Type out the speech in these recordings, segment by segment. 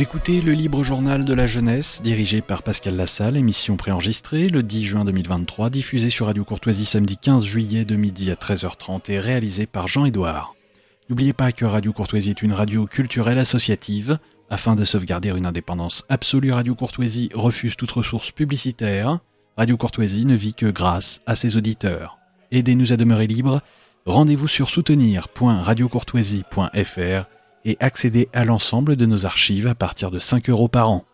Écoutez le Libre Journal de la Jeunesse, dirigé par Pascal Lassalle, émission préenregistrée le 10 juin 2023, diffusée sur Radio Courtoisie samedi 15 juillet de midi à 13h30 et réalisée par Jean-Édouard. N'oubliez pas que Radio Courtoisie est une radio culturelle associative. Afin de sauvegarder une indépendance absolue, Radio Courtoisie refuse toute ressource publicitaire. Radio Courtoisie ne vit que grâce à ses auditeurs. Aidez-nous à demeurer libres. Rendez-vous sur soutenir.radiocourtoisie.fr et accédez à l'ensemble de nos archives à partir de 5 euros par an.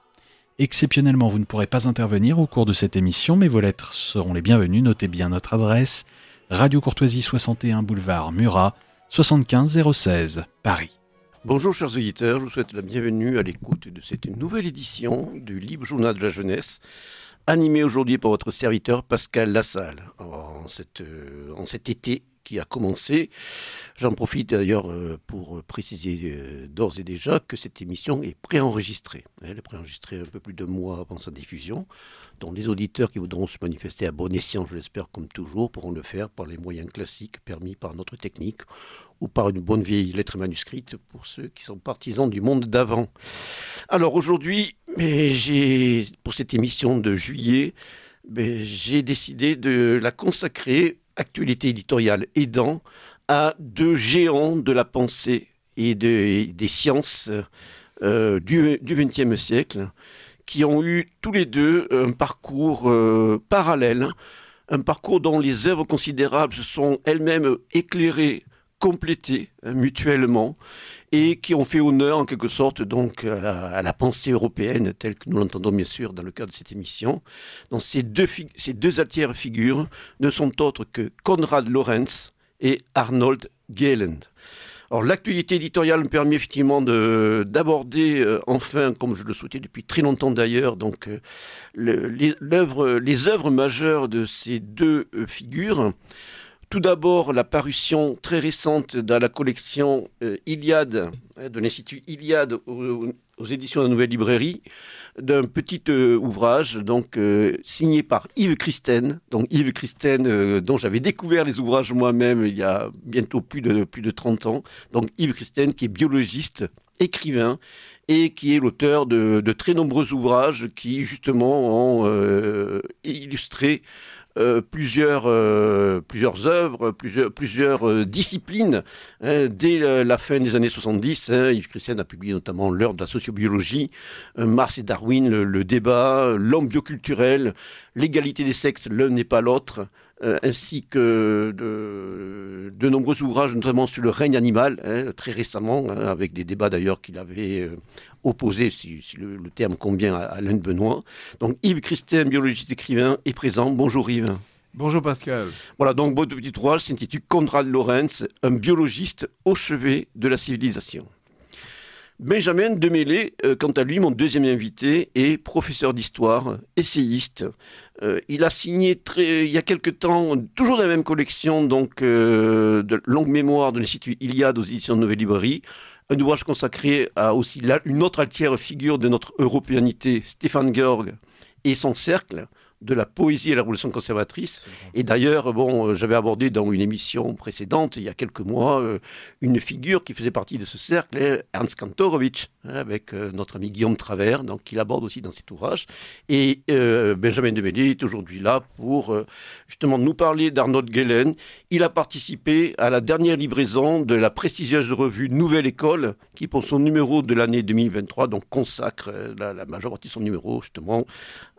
Exceptionnellement, vous ne pourrez pas intervenir au cours de cette émission, mais vos lettres seront les bienvenues. Notez bien notre adresse Radio Courtoisie 61 boulevard Murat 75 016 Paris. Bonjour chers auditeurs, je vous souhaite la bienvenue à l'écoute de cette nouvelle édition du Libre Journal de la Jeunesse, animé aujourd'hui par votre serviteur Pascal Lassalle. En, cette, euh, en cet été qui a commencé. J'en profite d'ailleurs euh, pour préciser euh, d'ores et déjà que cette émission est préenregistrée. Elle est préenregistrée un peu plus de mois avant sa diffusion. Donc les auditeurs qui voudront se manifester à bon escient, je l'espère comme toujours, pourront le faire par les moyens classiques permis par notre technique ou par une bonne vieille lettre manuscrite pour ceux qui sont partisans du monde d'avant. Alors aujourd'hui, pour cette émission de juillet, j'ai décidé de la consacrer actualité éditoriale aidant, à deux géants de la pensée et des sciences euh, du XXe siècle, qui ont eu tous les deux un parcours euh, parallèle, un parcours dont les œuvres considérables se sont elles-mêmes éclairées, complétées hein, mutuellement, et qui ont fait honneur en quelque sorte donc à la, pensée européenne telle que nous l'entendons bien sûr dans le cadre de cette émission. Donc ces deux, ces deux altières figures ne sont autres que Konrad Lorenz et Arnold Gehlen. Alors l'actualité éditoriale me permet effectivement d'aborder euh, enfin, comme je le souhaitais depuis très longtemps d'ailleurs, donc euh, les, les œuvres majeures de ces deux euh, figures. Tout d'abord, la parution très récente dans la collection euh, Iliade, hein, de l'Institut Iliade aux, éditions de la Nouvelle Librairie, d'un petit euh, ouvrage donc euh, signé par Yves Christen. Donc Yves Christen, dont j'avais découvert les ouvrages moi-même il y a bientôt plus de, plus de 30 ans. Donc Yves Christen, qui est biologiste, écrivain et qui est l'auteur de, de, très nombreux ouvrages qui justement ont illustré euh, plusieurs, euh, plusieurs œuvres, plusieurs, plusieurs euh, disciplines. Hein, dès la fin des années 70, hein, Yves Christian a publié notamment L'heure de la sociobiologie, Mars et Darwin, le débat, l'homme bioculturel, l'égalité des sexes, l'un n'est pas l'autre. Euh, ainsi que de, de, nombreux ouvrages, notamment sur le règne animal, hein, très récemment, hein, avec des débats d'ailleurs qu'il avait euh, opposés, si, le, terme convient à Alain Benoît. Donc Yves Christin, biologiste écrivain, est présent. Bonjour Yves. Bonjour Pascal. Voilà, donc votre petit ouvrage s'intitule Conrad Lorenz, un biologiste au chevet de la civilisation. Benjamin Demélé, euh, quant à lui, mon deuxième invité, est professeur d'histoire, essayiste. Euh, il a signé il y a quelque temps, toujours dans la même collection, donc euh, de longue mémoire de l'Institut Iliade aux éditions de Nouvelle Librairie, un ouvrage consacré à aussi une autre altière figure de notre européanité, Stéphane Georg et son cercle de la poésie et la révolution conservatrice. Et d'ailleurs, bon, euh, j'avais abordé dans une émission précédente, il y a quelques mois, euh, une figure qui faisait partie de ce cercle, Ernst Kantorowicz, hein, avec euh, notre ami Guillaume Travers, donc qu'il aborde aussi dans cet ouvrage. Et Benjamin Demélé est aujourd'hui là pour justement nous parler d'Arnold Gellen. Il a participé à la dernière livraison de la prestigieuse revue Nouvelle École, qui pour son numéro de l'année 2023, donc consacre la, la majeure partie de son numéro justement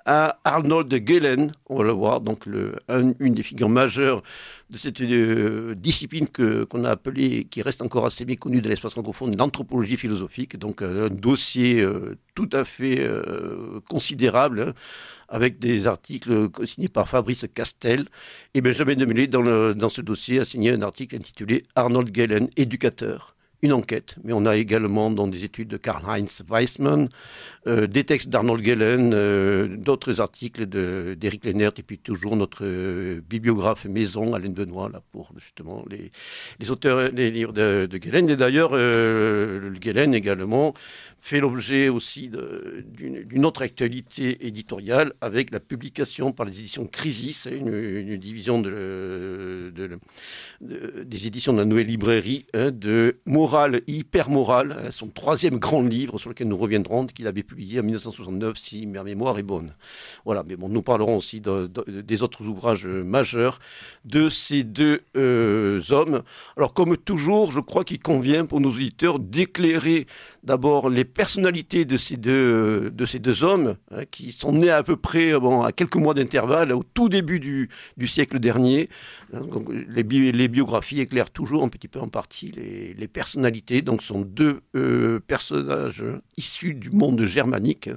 à Arnold Gehlen, on va le voir, donc une des figures majeures de cette euh, discipline qu'on a appelée, qui reste encore assez méconnue de l'espace francophone, l'anthropologie philosophique, donc euh, un dossier euh, tout à fait considérable, hein, avec des articles signés par Fabrice Castel. Et Benjamin Demélé, dans, dans ce dossier, a signé un article intitulé Arnold Gehlen, éducateur une enquête, mais on a également dans des études de Karl-Heinz Weissmann, euh, des textes d'Arnold Gellen, euh, d'autres articles d'Éric Lennert, et puis toujours notre euh, bibliographe maison, Alain Benoît, là, pour justement les, auteurs, les livres de, de. Et d'ailleurs, Gellen également fait l'objet aussi d'une autre actualité éditoriale avec la publication par les éditions Crisis, une, division de, des éditions de la Nouvelle Librairie, hein, de Morale hyper morale, hein, son troisième grand livre sur lequel nous reviendrons, qu'il avait publié en 1969, si ma mémoire est bonne. Voilà, mais bon, nous parlerons aussi des autres ouvrages majeurs de ces deux euh, hommes. Alors, comme toujours, je crois qu'il convient pour nos auditeurs d'éclairer d'abord les personnalités de ces deux, de ces deux hommes, hein, qui sont nés à peu près bon, à quelques mois d'intervalle, au tout début du, du siècle dernier. Hein, les, les, biographies éclairent toujours un petit peu en partie les, les personnalités. Donc, sont deux euh, personnages issus du monde germanique.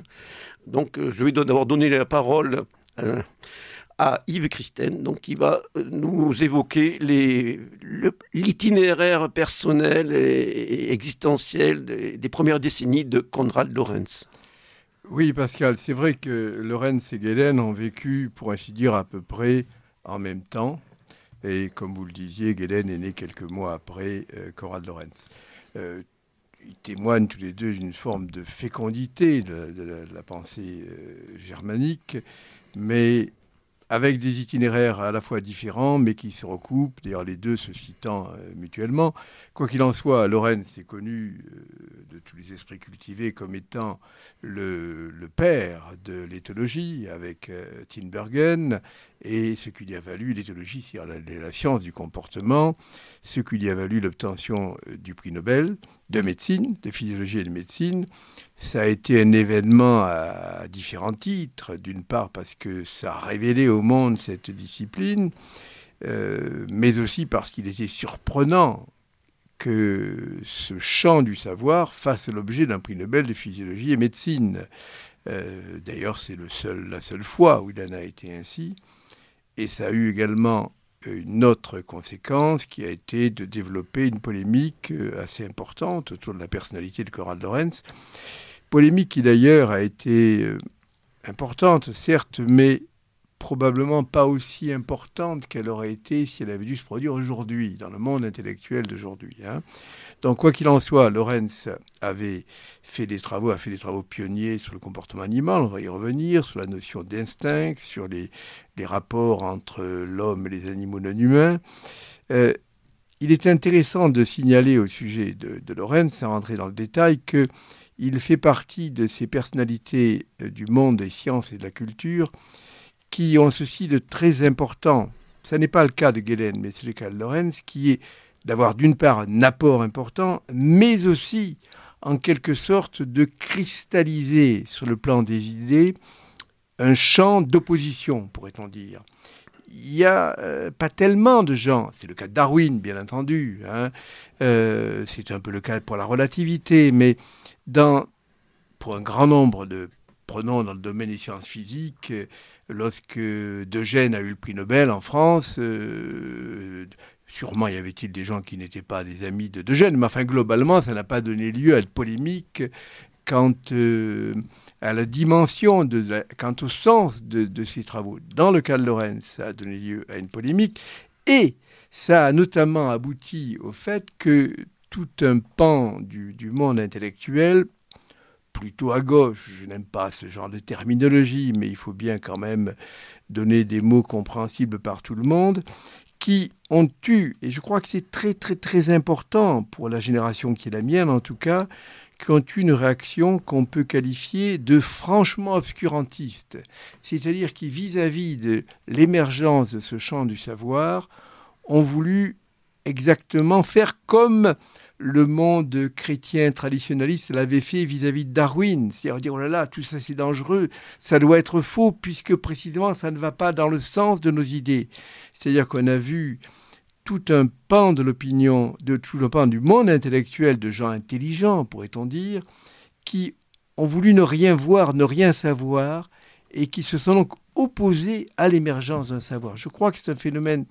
Donc, euh, je vais d'abord donner la parole. Hein, à Yves Christen, donc qui va euh, nous évoquer l'itinéraire personnel et, existentiel des, premières décennies de Konrad Lorenz. Oui, Pascal, c'est vrai que Lorenz et Galen ont vécu, pour ainsi dire, à peu près en même temps. Et comme vous le disiez, Galen est né quelques mois après euh, Konrad Lorenz. Euh, ils témoignent tous les deux d'une forme de fécondité de, la, pensée germanique, mais avec des itinéraires à la fois différents, mais qui se recoupent, d'ailleurs les deux se citant euh, mutuellement. Quoi qu'il en soit, Lorenz est connu euh, de tous les esprits cultivés comme étant le, père de l'éthologie avec euh, Tinbergen, et ce qui lui a valu l'éthologie, c'est-à-dire la, science du comportement, ce qui lui a valu l'obtention du prix Nobel de médecine, de physiologie et de médecine. Ça a été un événement à différents titres. D'une part parce que ça a révélé au monde cette discipline, euh, mais aussi parce qu'il était surprenant que ce champ du savoir fasse l'objet d'un prix Nobel de physiologie et médecine. Euh, d'ailleurs, c'est la seule fois où il en a été ainsi. Et ça a eu également une autre conséquence qui a été de développer une polémique euh, assez importante autour de la personnalité de Conrad Lorenz. Polémique qui d'ailleurs a été euh, importante, certes, mais probablement pas aussi importante qu'elle aurait été si elle avait dû se produire aujourd'hui, dans le monde intellectuel d'aujourd'hui. Hein. Donc, quoi qu'il en soit, Lorenz avait fait des travaux, a fait des travaux pionniers sur le comportement animal, on va y revenir, sur la notion d'instinct, sur les, rapports entre l'homme et les animaux non humains. Euh, il est intéressant de signaler au sujet de, de Lorenz, sans rentrer dans le détail, qu'il fait partie de ces personnalités euh, du monde des sciences et de la culture qui ont ceci de très important. Ce n'est pas le cas de Gelen, mais c'est le cas de Lorenz, qui est d'avoir d'une part un apport important, mais aussi en quelque sorte de cristalliser sur le plan des idées un champ d'opposition, pourrait-on dire. Il n'y a euh, pas tellement de gens, c'est le cas de Darwin bien entendu, hein. euh, c'est un peu le cas pour la relativité, mais pour un grand nombre de, prenons dans le domaine des sciences physiques, lorsque Eugène a eu le prix Nobel en France, euh, sûrement y avait-il des gens qui n'étaient pas des amis de Eugène, mais enfin globalement, ça n'a pas donné lieu à une polémique quant euh, à la dimension, de quant au sens de, de, ces travaux. Dans le cas de Lorentz, ça a donné lieu à une polémique, et ça a notamment abouti au fait que tout un pan du monde intellectuel plutôt à gauche. Je n'aime pas ce genre de terminologie, mais il faut bien quand même donner des mots compréhensibles par tout le monde, qui ont eu, et je crois que c'est très très très important pour la génération qui est la mienne en tout cas, qui ont eu une réaction qu'on peut qualifier de franchement obscurantiste, c'est-à-dire qui vis-à-vis de l'émergence de ce champ du savoir, ont voulu exactement faire comme le monde chrétien traditionnaliste l'avait fait vis-à-vis de Darwin. C'est-à-dire dire, oh là là, tout ça c'est dangereux, ça doit être faux, puisque précisément ça ne va pas dans le sens de nos idées. C'est-à-dire qu'on a vu tout un pan de l'opinion, de tout le pan du monde intellectuel de gens intelligents, pourrait-on dire, qui ont voulu ne rien voir, ne rien savoir, et qui se sont donc opposés à l'émergence d'un savoir. Je crois que c'est un phénomène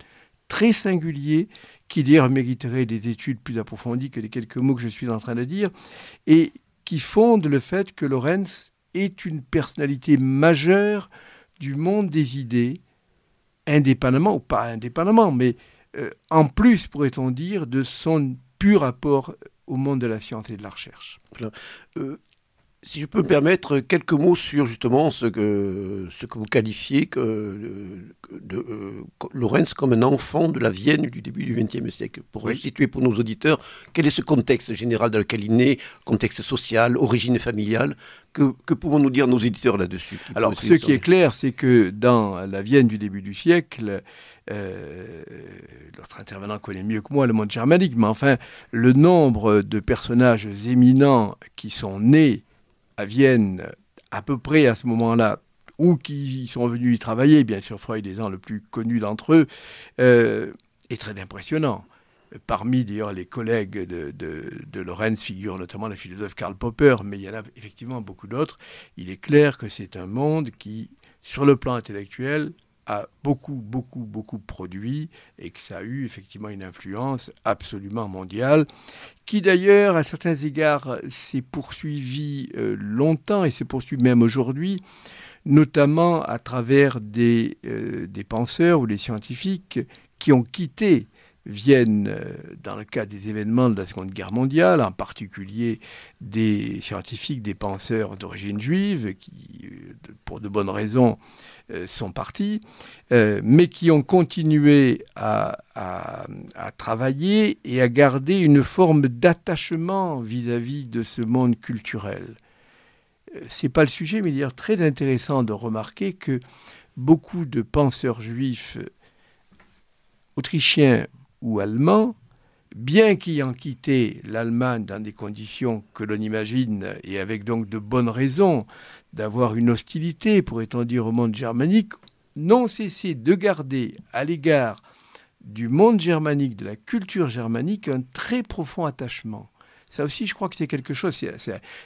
très singulier qui d'ailleurs mériterait des études plus approfondies que les quelques mots que je suis en train de dire, et qui fonde le fait que Lorenz est une personnalité majeure du monde des idées, indépendamment ou pas indépendamment, mais euh, en plus, pourrait-on dire, de son pur rapport au monde de la science et de la recherche. Euh, si je peux me permettre, quelques mots sur justement ce que, ce que vous qualifiez que, de, euh, Lorenz comme un enfant de la Vienne du début du XXe siècle. Pour situer pour nos auditeurs, quel est ce contexte général dans lequel il naît, contexte social, origine familiale Que, que pouvons-nous dire nos auditeurs là-dessus Alors, ce qui est clair, c'est que dans la Vienne du début du siècle, euh, l'autre intervenant connaît mieux que moi le monde germanique, mais enfin, le nombre de personnages éminents qui sont nés à Vienne à peu près à ce moment-là, ou qui sont venus y travailler, bien sûr Freud étant le plus connu d'entre eux, euh, est très impressionnant. Parmi d'ailleurs les collègues de, de, de, Lorenz figure notamment le philosophe Karl Popper, mais il y en a effectivement beaucoup d'autres. Il est clair que c'est un monde qui, sur le plan intellectuel, a beaucoup, beaucoup, beaucoup produit et que ça a eu effectivement une influence absolument mondiale, qui d'ailleurs, à certains égards, s'est poursuivi euh, longtemps et s'est poursuivi même aujourd'hui, notamment à travers des, euh, des penseurs ou des scientifiques qui ont quitté Vienne euh, dans le cadre des événements de la Seconde Guerre mondiale, en particulier des scientifiques, des penseurs d'origine juive, qui, pour de bonnes raisons, euh, sont partis, euh, mais qui ont continué à, travailler et à garder une forme d'attachement vis-à-vis de ce monde culturel. Euh, c'est pas le sujet, mais il est très intéressant de remarquer que beaucoup de penseurs juifs autrichiens ou allemands, bien qu'ayant quitté l'Allemagne dans des conditions que l'on imagine, et avec donc de bonnes raisons, d'avoir une hostilité, pourrait-on dire, au monde germanique, n'ont cessé de garder à l'égard du monde germanique, de la culture germanique, un très profond attachement. Ça aussi, je crois que c'est quelque chose,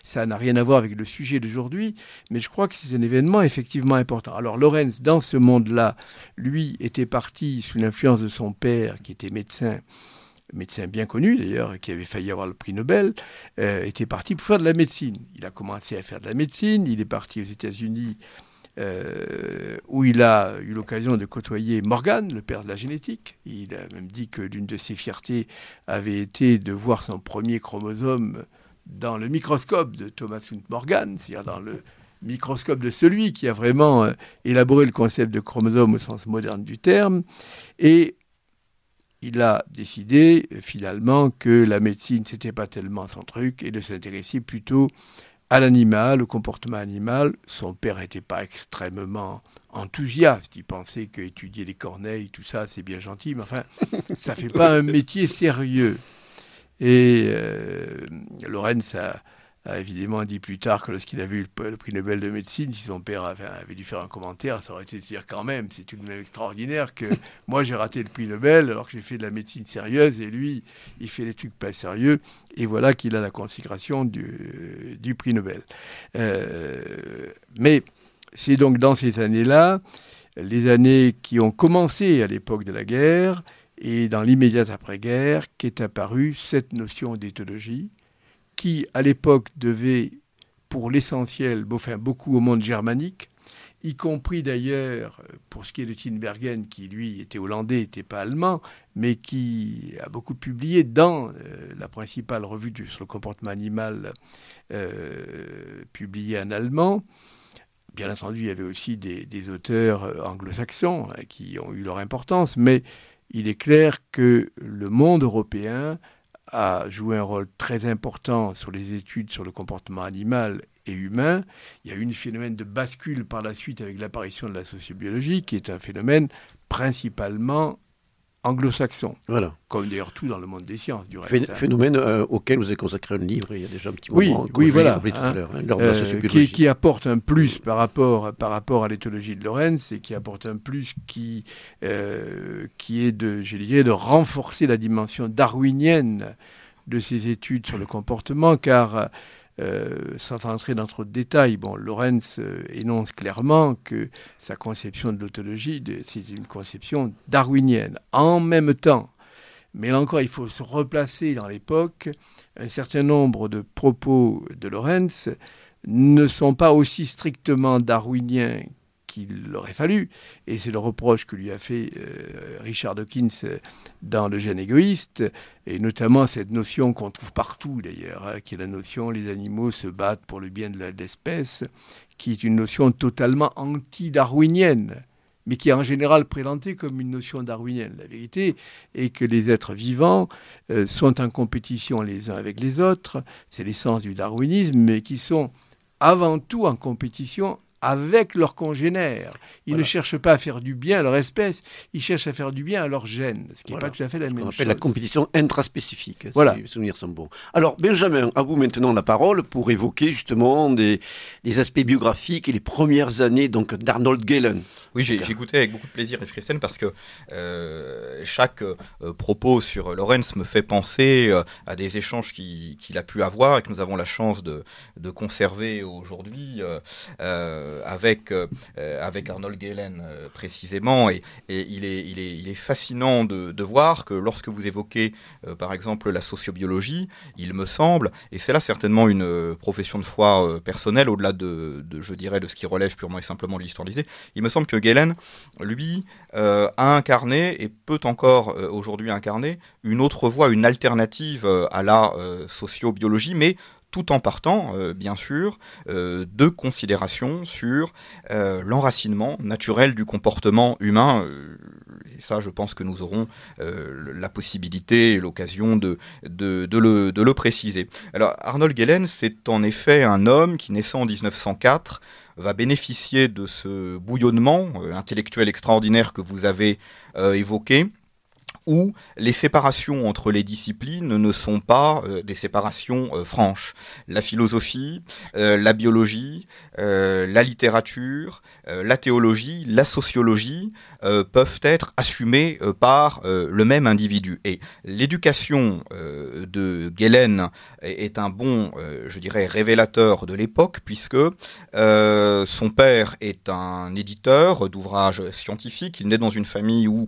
ça n'a rien à voir avec le sujet d'aujourd'hui, mais je crois que c'est un événement effectivement important. Alors Lorenz, dans ce monde-là, lui, était parti sous l'influence de son père, qui était médecin, médecin bien connu d'ailleurs, qui avait failli avoir le prix Nobel, euh, était parti pour faire de la médecine. Il a commencé à faire de la médecine, il est parti aux États-Unis euh, où il a eu l'occasion de côtoyer Morgan, le père de la génétique. Il a même dit que l'une de ses fiertés avait été de voir son premier chromosome dans le microscope de Thomas Hunt Morgan, c'est-à-dire dans le microscope de celui qui a vraiment euh, élaboré le concept de chromosome au sens moderne du terme. Et il a décidé euh, finalement que la médecine, c'était pas tellement son truc et de s'intéresser plutôt à l'animal, au comportement animal. Son père n'était pas extrêmement enthousiaste. Il pensait qu'étudier les corneilles, tout ça, c'est bien gentil, mais enfin, ça fait pas un métier sérieux. Et euh, Lorenz a, a évidemment dit plus tard que lorsqu'il avait eu le, prix Nobel de médecine, si son père avait, dû faire un commentaire, ça aurait été de dire quand même, c'est tout de même extraordinaire que moi j'ai raté le prix Nobel alors que j'ai fait de la médecine sérieuse et lui, il fait des trucs pas sérieux. Et voilà qu'il a la consécration du, du prix Nobel. Euh, mais c'est donc dans ces années-là, les années qui ont commencé à l'époque de la guerre et dans l'immédiate après-guerre, qu'est apparue cette notion d'éthologie qui, à l'époque, devait, pour l'essentiel, enfin, beaucoup au monde germanique, y compris d'ailleurs pour ce qui est de Tinbergen, qui lui était hollandais, n'était pas allemand, mais qui a beaucoup publié dans euh, la principale revue sur le comportement animal euh, publiée en allemand. Bien entendu, il y avait aussi des, des auteurs euh, anglo-saxons hein, qui ont eu leur importance, mais il est clair que le monde européen a joué un rôle très important sur les études sur le comportement animal et humain. Il y a eu un phénomène de bascule par la suite avec l'apparition de la sociobiologie, qui est un phénomène principalement anglo-saxon. Voilà. Comme d'ailleurs tout dans le monde des sciences, du reste. Hein. Phénomène euh, auquel vous avez consacré un livre il y a déjà un petit oui, moment. Oui, voilà. Tout à hein. hein, euh, qui, qui, apporte un plus par rapport, par rapport à l'éthologie de Lorenz et qui apporte un plus qui, euh, qui est de, je dirais, de renforcer la dimension darwinienne de ces études sur le comportement, car euh, sans entrer dans trop de détails, bon, Lorenz euh, énonce clairement que sa conception de l'autologie, c'est une conception darwinienne. En même temps, mais là encore, il faut se replacer dans l'époque, un certain nombre de propos de Lorenz ne sont pas aussi strictement darwiniens qu'il aurait fallu. Et c'est le reproche que lui a fait euh, Richard Dawkins dans Le gène égoïste, et notamment cette notion qu'on trouve partout d'ailleurs, hein, qui est la notion les animaux se battent pour le bien de l'espèce, qui est une notion totalement anti-darwinienne mais qui est en général présentée comme une notion darwinienne. La vérité est que les êtres vivants euh, sont en compétition les uns avec les autres, c'est l'essence du darwinisme, mais qui sont avant tout en compétition avec leurs congénères. Ils ne cherchent pas à faire du bien à leur espèce, ils cherchent à faire du bien à leur gène, ce qui n'est pas tout à fait la même chose. la compétition intraspécifique, voilà. si les souvenirs sont bons. Alors, Benjamin, à vous maintenant la parole pour évoquer justement des, aspects biographiques et les premières années donc d'Arnold Galen. Oui, j'ai écouté avec beaucoup de plaisir Efrisen parce que euh, chaque euh, propos sur Lorenz me fait penser euh, à des échanges qu'il a pu avoir et que nous avons la chance de, de conserver aujourd'hui. Euh, avec, euh, avec Arnold Galen euh, précisément. Et, il, est, il, est, il, est, fascinant de, voir que lorsque vous évoquez par exemple la sociobiologie, il me semble, et c'est là certainement une profession de foi personnelle au-delà de, je dirais, de ce qui relève purement et simplement de l'histoire il me semble que Galen, lui, a incarné et peut encore aujourd'hui incarner une autre voie, une alternative à la sociobiologie, mais tout en partant, euh, bien sûr, euh, de considérations sur euh, l'enracinement naturel du comportement humain. et ça, je pense que nous aurons la possibilité et l'occasion de, le, préciser. Alors, Arnold Gellen, c'est en effet un homme qui, naissant en 1904, va bénéficier de ce bouillonnement intellectuel extraordinaire que vous avez évoqué où les séparations entre les disciplines ne sont pas euh, des séparations euh, franches. La philosophie, euh, la biologie, la littérature, la théologie, la sociologie peuvent être assumées par le même individu. Et l'éducation de Galen est un bon, je dirais, révélateur de l'époque, puisque son père est un éditeur d'ouvrages scientifiques. Il naît dans une famille où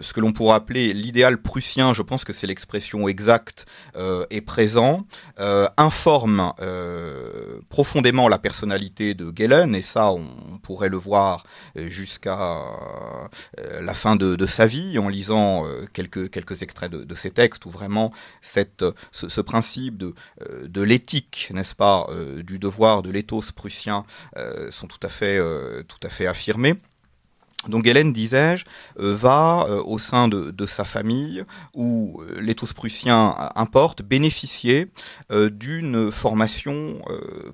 ce que l'on pourrait appeler l'idéal prussien, je pense que c'est l'expression exacte, euh, est présent, euh, informe profondément la personnalité de Gellen, et ça on, pourrait le voir jusqu'à la fin de, sa vie en lisant quelques, extraits de, ses textes, où vraiment ce, principe de, l'éthique, n'est-ce pas, du devoir de l'éthos prussien sont tout à fait affirmés. Donc Hélène, disais-je, euh, va euh, au sein de, sa famille, où euh, l'éthos prussien importe, bénéficier d'une formation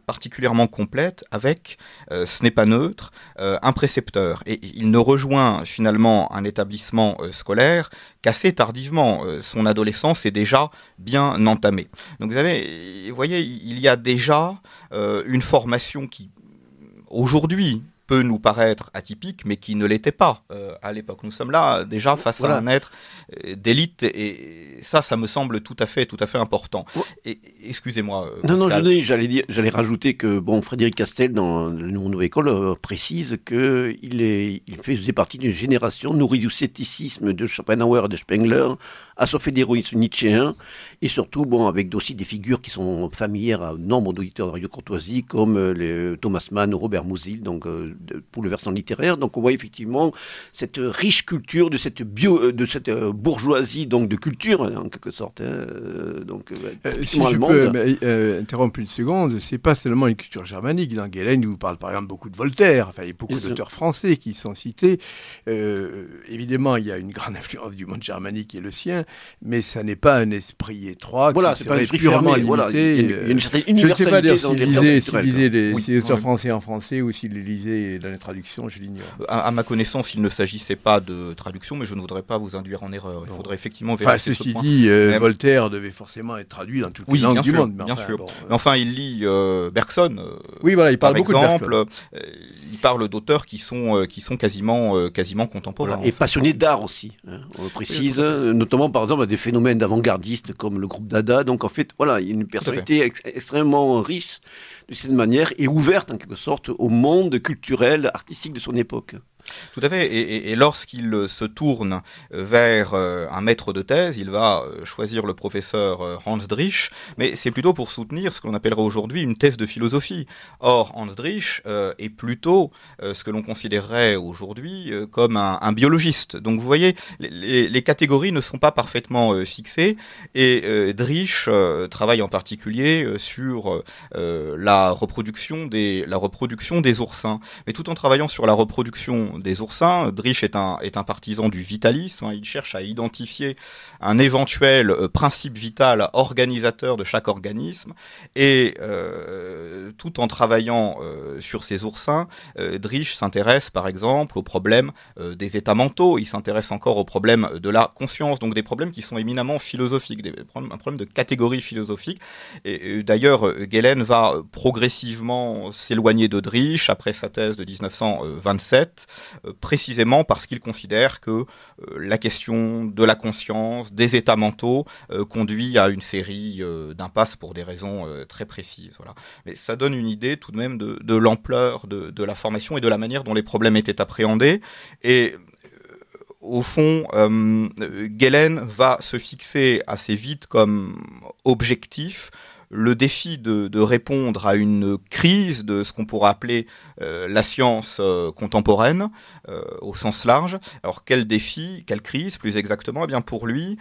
particulièrement complète avec, ce n'est pas neutre, un précepteur. Et il ne rejoint finalement un établissement scolaire qu'assez tardivement. son adolescence est déjà bien entamée. Donc vous, avez, vous voyez, il y a déjà une formation qui, aujourd'hui, peut nous paraître atypique, mais qui ne l'était pas euh, à l'époque. Nous sommes là déjà face à un être euh, d'élite, et ça, ça me semble tout à fait, tout à fait important. Excusez-moi. Euh, non, non, j'allais dire, j'allais rajouter que bon, Frédéric Castel dans le Nouvelle École précise que il est, il faisait partie d'une génération nourrie du scepticisme de Schopenhauer et de Spengler, assoiffée d'héroïsme nietzschéen, et surtout bon, avec aussi des figures qui sont familières à nombre d'auditeurs de Radio Courtoisie, comme les Thomas Mann, Robert Musil, donc pour le versant littéraire. Donc on voit effectivement cette riche culture de cette bio, euh, de cette euh, bourgeoisie donc de culture en quelque sorte. Hein, euh, donc si je peux interrompre une seconde, c'est pas seulement une culture germanique. Dans Galen, il vous parle par exemple beaucoup de Voltaire. Enfin, il y a beaucoup d'auteurs français qui sont cités. évidemment, il y a une grande influence du monde germanique qui est le sien, mais ça n'est pas un esprit étroit. Voilà, c'est pas un esprit purement limité. Voilà, il, y a, une certaine universalité. Je ne sais pas s'il lisait, les, auteurs français en français ou s'il les lisait dans les traductions, je l'ignore. À, ma connaissance, il ne s'agissait pas de traduction, mais je ne voudrais pas vous induire en erreur. Il faudrait effectivement vérifier enfin, ceci dit, euh, Voltaire devait forcément être traduit dans toutes les langues du monde. bien sûr. Euh, mais enfin, il lit euh, Bergson. oui, voilà, il parle beaucoup exemple, il parle d'auteurs qui sont qui sont quasiment quasiment contemporains. Et passionné d'art aussi. Hein, on précise, notamment par exemple des phénomènes d'avant-gardistes comme le groupe Dada. Donc en fait, voilà, il y a une personnalité extrêmement riche de cette manière et ouverte en quelque sorte au monde culturel, artistique de son époque. Tout à fait. Et, lorsqu'il se tourne vers un maître de thèse, il va choisir le professeur Hans Driesch, mais c'est plutôt pour soutenir ce qu'on appellerait aujourd'hui une thèse de philosophie. Or, Hans Driesch est plutôt ce que l'on considérerait aujourd'hui comme un, biologiste. Donc vous voyez, les, les, catégories ne sont pas parfaitement fixées, et Driesch travaille en particulier sur la reproduction des la reproduction des oursins. Mais tout en travaillant sur la reproduction des oursins, Drich est un est un partisan du vitalisme. Hein. il cherche à identifier un éventuel euh, principe vital organisateur de chaque organisme et euh, tout en travaillant euh, sur ces oursins, Drich s'intéresse par exemple au problème des états mentaux. Il s'intéresse encore au problème de la conscience, donc des problèmes qui sont éminemment philosophiques, un problème de catégorie philosophique. Et, d'ailleurs, Galen va progressivement s'éloigner de Drich après sa thèse de 1927, euh, précisément parce qu'il considère que euh, la question de la conscience, des états mentaux, euh, conduit à une série d'impasses pour des raisons très précises. Mais ça donne une idée tout de même de, l'ampleur de, de, la formation et de la manière dont les problèmes étaient appréhendés. Et au fond, euh, va se fixer assez vite comme objectif le défi de, répondre à une crise de ce qu'on pourrait appeler euh, la science euh, contemporaine euh, au sens large. Alors quel défi, quelle crise plus exactement? Eh bien pour lui,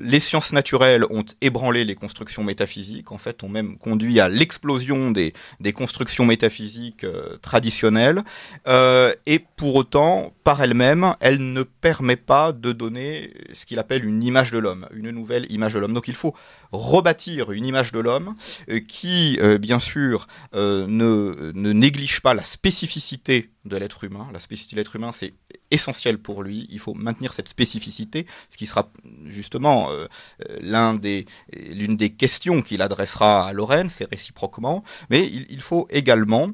les sciences naturelles ont ébranlé les constructions métaphysiques, en fait ont même conduit à l'explosion des, constructions métaphysiques traditionnelles, et pour autant, par elle-même, elle ne permet pas de donner ce qu'il appelle une image de l'homme, une nouvelle image de l'homme. Donc il faut rebâtir une image de l'homme euh, qui, euh, bien sûr, euh, ne, ne néglige pas la spécificité de l'être humain. La spécificité de l'être humain, c'est essentiel pour lui. Il faut maintenir cette spécificité, ce qui sera justement l'un des, l'une des questions qu'il adressera à Lorraine, c'est réciproquement. Mais il, il faut également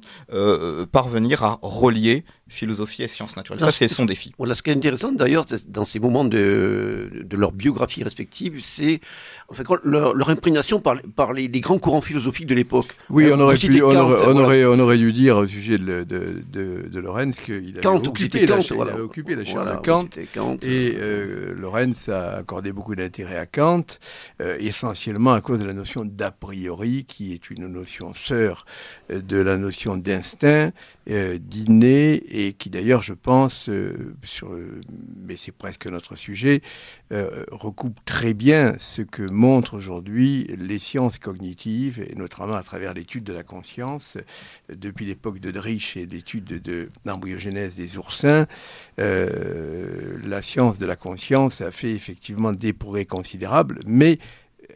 parvenir à relier philosophie et sciences naturelles. ça, c'est son défi. Voilà, ce qui est intéressant d'ailleurs, dans ces moments de, de leur biographie respective, c'est en fait, leur, leur imprégnation par, par les, grands courants philosophiques de l'époque. Oui, on, aurait, pu, on, aurait, on, aurait, dû dire au sujet de, de, de, de Lorenz qu'il avait, occupé la, il avait occupé la chaire de Kant. Kant. Et euh, Lorenz a accordé beaucoup d'intérêt à Kant, euh, essentiellement à cause de la notion d'a priori, qui est une notion sœur euh, de la notion d'instinct, euh, d'inné, et qui d'ailleurs, je pense, euh, sur, mais c'est presque notre sujet, recoupe très bien ce que montrent aujourd'hui les sciences cognitives, et notamment à travers l'étude de la conscience, depuis l'époque de Drich et l'étude de, l'embryogénèse des oursins, la science de la conscience a fait effectivement des progrès considérables, mais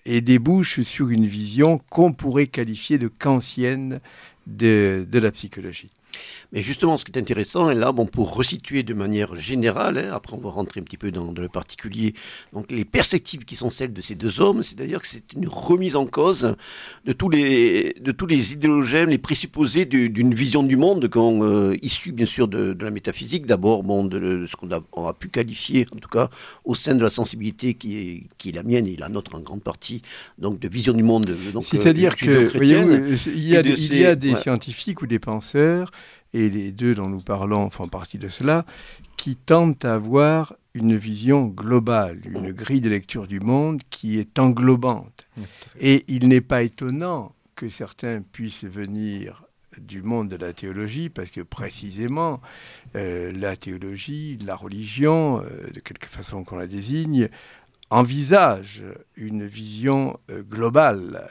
et débouche sur une vision qu'on pourrait qualifier de kantienne de la psychologie. Mais justement, ce qui est intéressant, et là, bon, pour resituer de manière générale, hein, après on va rentrer un petit peu dans, le particulier, donc les perspectives qui sont celles de ces deux hommes, c'est-à-dire que c'est une remise en cause de tous les, de tous les idéologèmes, les présupposés d'une vision du monde, euh, issue bien sûr de, la métaphysique, d'abord, bon, de, ce qu'on a, a, pu qualifier, en tout cas, au sein de la sensibilité qui est, qui est la mienne et la nôtre en grande partie, donc de vision du monde. C'est-à-dire euh, que, il y a, il y a des scientifiques ou des penseurs et les deux dont nous parlons font partie de cela, qui tentent à avoir une vision globale, une grille de lecture du monde qui est englobante. Et il n'est pas étonnant que certains puissent venir du monde de la théologie, parce que précisément, euh, la théologie, la religion, euh, de quelque façon qu'on la désigne, envisage une vision euh, globale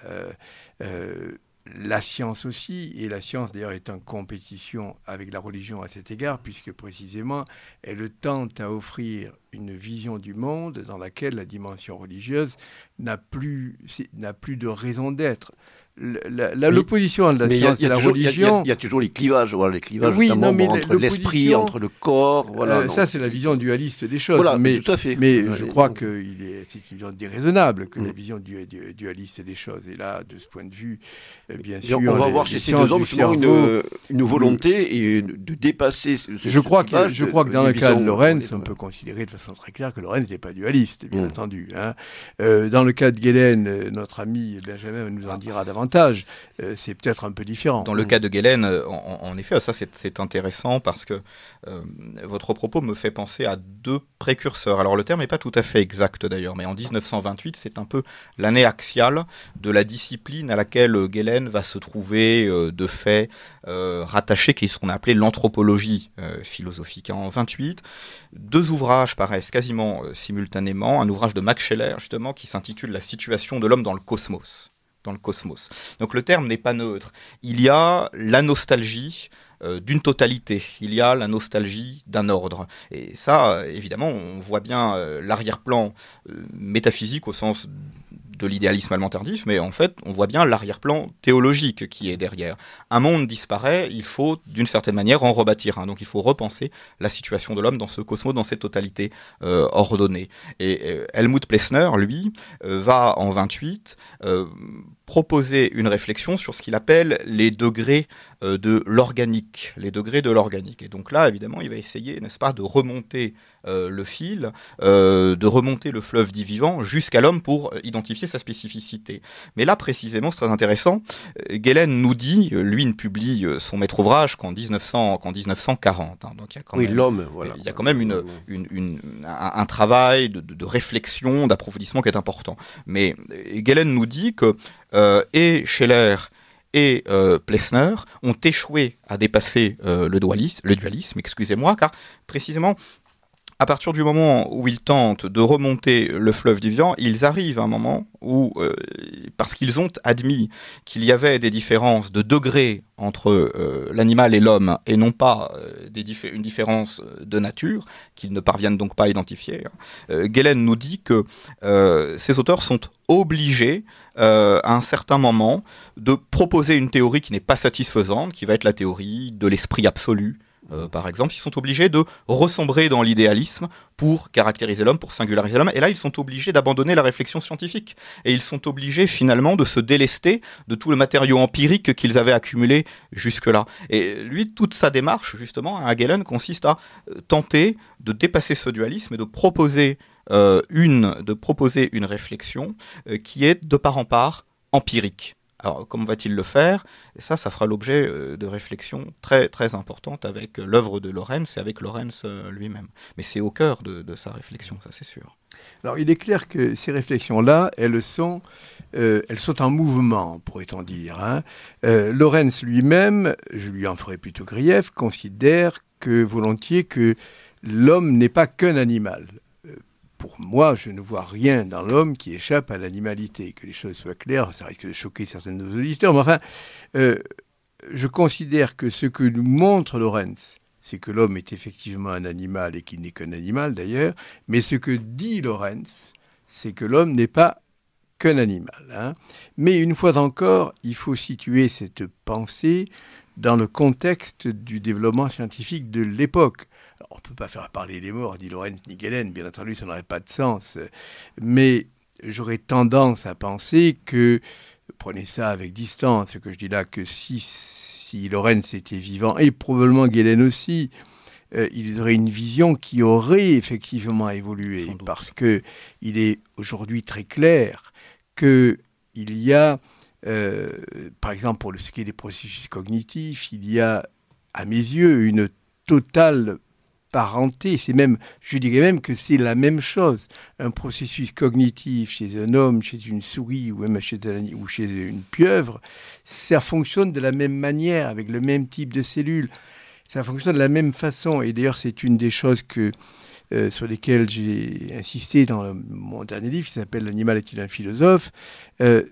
la science aussi, et la science d'ailleurs est en compétition avec la religion à cet égard, puisque précisément elle tente à offrir une vision du monde dans laquelle la dimension religieuse n'a plus, n'a plus de raison d'être l'opposition de la science et la religion. Il y, a toujours les clivages, voilà, les clivages oui, entre l'esprit, entre le corps. Voilà, euh, ça, c'est la vision dualiste des choses. Voilà, mais, tout à fait. Mais je crois qu'il est effectivement déraisonnable que la mm. vision dualiste des choses. Et là, de ce point de vue, euh, bien sûr. on va voir chez ces deux hommes une, une, volonté et de dépasser ce, Je crois que, je crois que dans le cas de Lorenz, on peut considérer de façon très claire que Lorenz n'est pas dualiste, bien mm. entendu. Hein. Euh, dans le cas de Guélène, notre ami Benjamin nous en dira davantage davantage. Euh, c'est peut-être un peu différent. Dans le cas de Guélène, en, effet, ça c'est intéressant parce que votre propos me fait penser à deux précurseurs. Alors le terme n'est pas tout à fait exact d'ailleurs, mais en 1928, c'est un peu l'année axiale de la discipline à laquelle Guélène va se trouver de fait rattaché, qui est ce qu'on a appelé l'anthropologie philosophique. En 28, deux ouvrages paraissent quasiment simultanément. Un ouvrage de Max Scheller, justement, qui s'intitule La situation de l'homme dans le cosmos. Dans le cosmos. Donc le terme n'est pas neutre. Il y a la nostalgie euh, d'une totalité, il y a la nostalgie d'un ordre. Et ça, évidemment, on voit bien euh, l'arrière-plan euh, métaphysique au sens de l'idéalisme allemand tardif, mais en fait, on voit bien l'arrière-plan théologique qui est derrière. Un monde disparaît, il faut d'une certaine manière en rebâtir. Donc il faut repenser la situation de l'homme dans ce cosmos, dans cette totalité euh, ordonnée. Et euh, Helmut Plessner, lui, euh, va en 28 proposer une réflexion sur ce qu'il appelle les degrés de l'organique, les degrés de l'organique. Et donc là, évidemment, il va essayer, n'est-ce pas, de remonter euh, le fil, euh, de remonter le fleuve dit vivant jusqu'à l'homme pour euh, identifier sa spécificité. Mais là, précisément, c'est très intéressant. Galen nous dit, lui ne publie son maître ouvrage qu'en 1940. Hein. donc il y a quand oui, l'homme, voilà. Il y a quand même une, une, un, travail de, de, réflexion, d'approfondissement qui est important. Mais Galen nous dit que et Scheller et Plessner ont échoué à dépasser le, dualisme, le dualisme, excusez-moi, car précisément à partir du moment où ils tentent de remonter le fleuve du vivant, ils arrivent à un moment où, euh, parce qu'ils ont admis qu'il y avait des différences de degrés entre euh, l'animal et l'homme, et non pas euh, une différence de nature, qu'ils ne parviennent donc pas à identifier, hein, nous dit que ces auteurs sont obligés, à un certain moment, de proposer une théorie qui n'est pas satisfaisante, qui va être la théorie de l'esprit absolu, euh, par exemple, ils sont obligés de ressombrer dans l'idéalisme pour caractériser l'homme, pour singulariser l'homme. Et là, ils sont obligés d'abandonner la réflexion scientifique. Et ils sont obligés finalement de se délester de tout le matériau empirique qu'ils avaient accumulé jusque-là. Et lui, toute sa démarche, justement, à Galen, consiste à euh, tenter de dépasser ce dualisme et de proposer, euh, une, de proposer une réflexion qui est de part en part empirique. Alors, comment va-t-il le faire? Et ça, ça fera l'objet euh, de réflexions très, très importantes avec euh, l'œuvre de Lorenz et avec Lorenz euh, lui-même. Mais c'est au cœur de, sa réflexion, ça c'est sûr. Alors, il est clair que ces réflexions-là, elles sont, elles en mouvement, pourrait-on dire. Hein. Lorenz lui-même, je lui en ferai plutôt grief, considère que volontiers que l'homme n'est pas qu'un animal pour moi, je ne vois rien dans l'homme qui échappe à l'animalité. Que les choses soient claires, ça risque de choquer certains de nos auditeurs, mais enfin, euh, je considère que ce que nous montre Lorenz, c'est que l'homme est effectivement un animal et qu'il n'est qu'un animal d'ailleurs, mais ce que dit Lorenz, c'est que l'homme n'est pas qu'un animal. Hein. Mais une fois encore, il faut situer cette pensée dans le contexte du développement scientifique de l'époque on ne peut pas faire parler les morts, dit Lorenz ni Galen, bien entendu, ça n'aurait pas de sens. Mais j'aurais tendance à penser que, prenez ça avec distance, ce que je dis là, que si, si Lorenz était vivant, et probablement Galen aussi, euh, ils auraient une vision qui aurait effectivement évolué, parce que il est aujourd'hui très clair qu'il y a, euh, par exemple pour ce qui est des processus cognitifs, il y a, à mes yeux, une totale parenté. C'est même, je dirais même que c'est la même chose. Un processus cognitif chez un homme, chez une souris ou même chez, ou chez une pieuvre, ça fonctionne de la même manière, avec le même type de cellules. Ça fonctionne de la même façon. Et d'ailleurs, c'est une des choses que, euh, sur lesquelles j'ai insisté dans mon dernier livre qui s'appelle L'animal est-il un philosophe? Euh,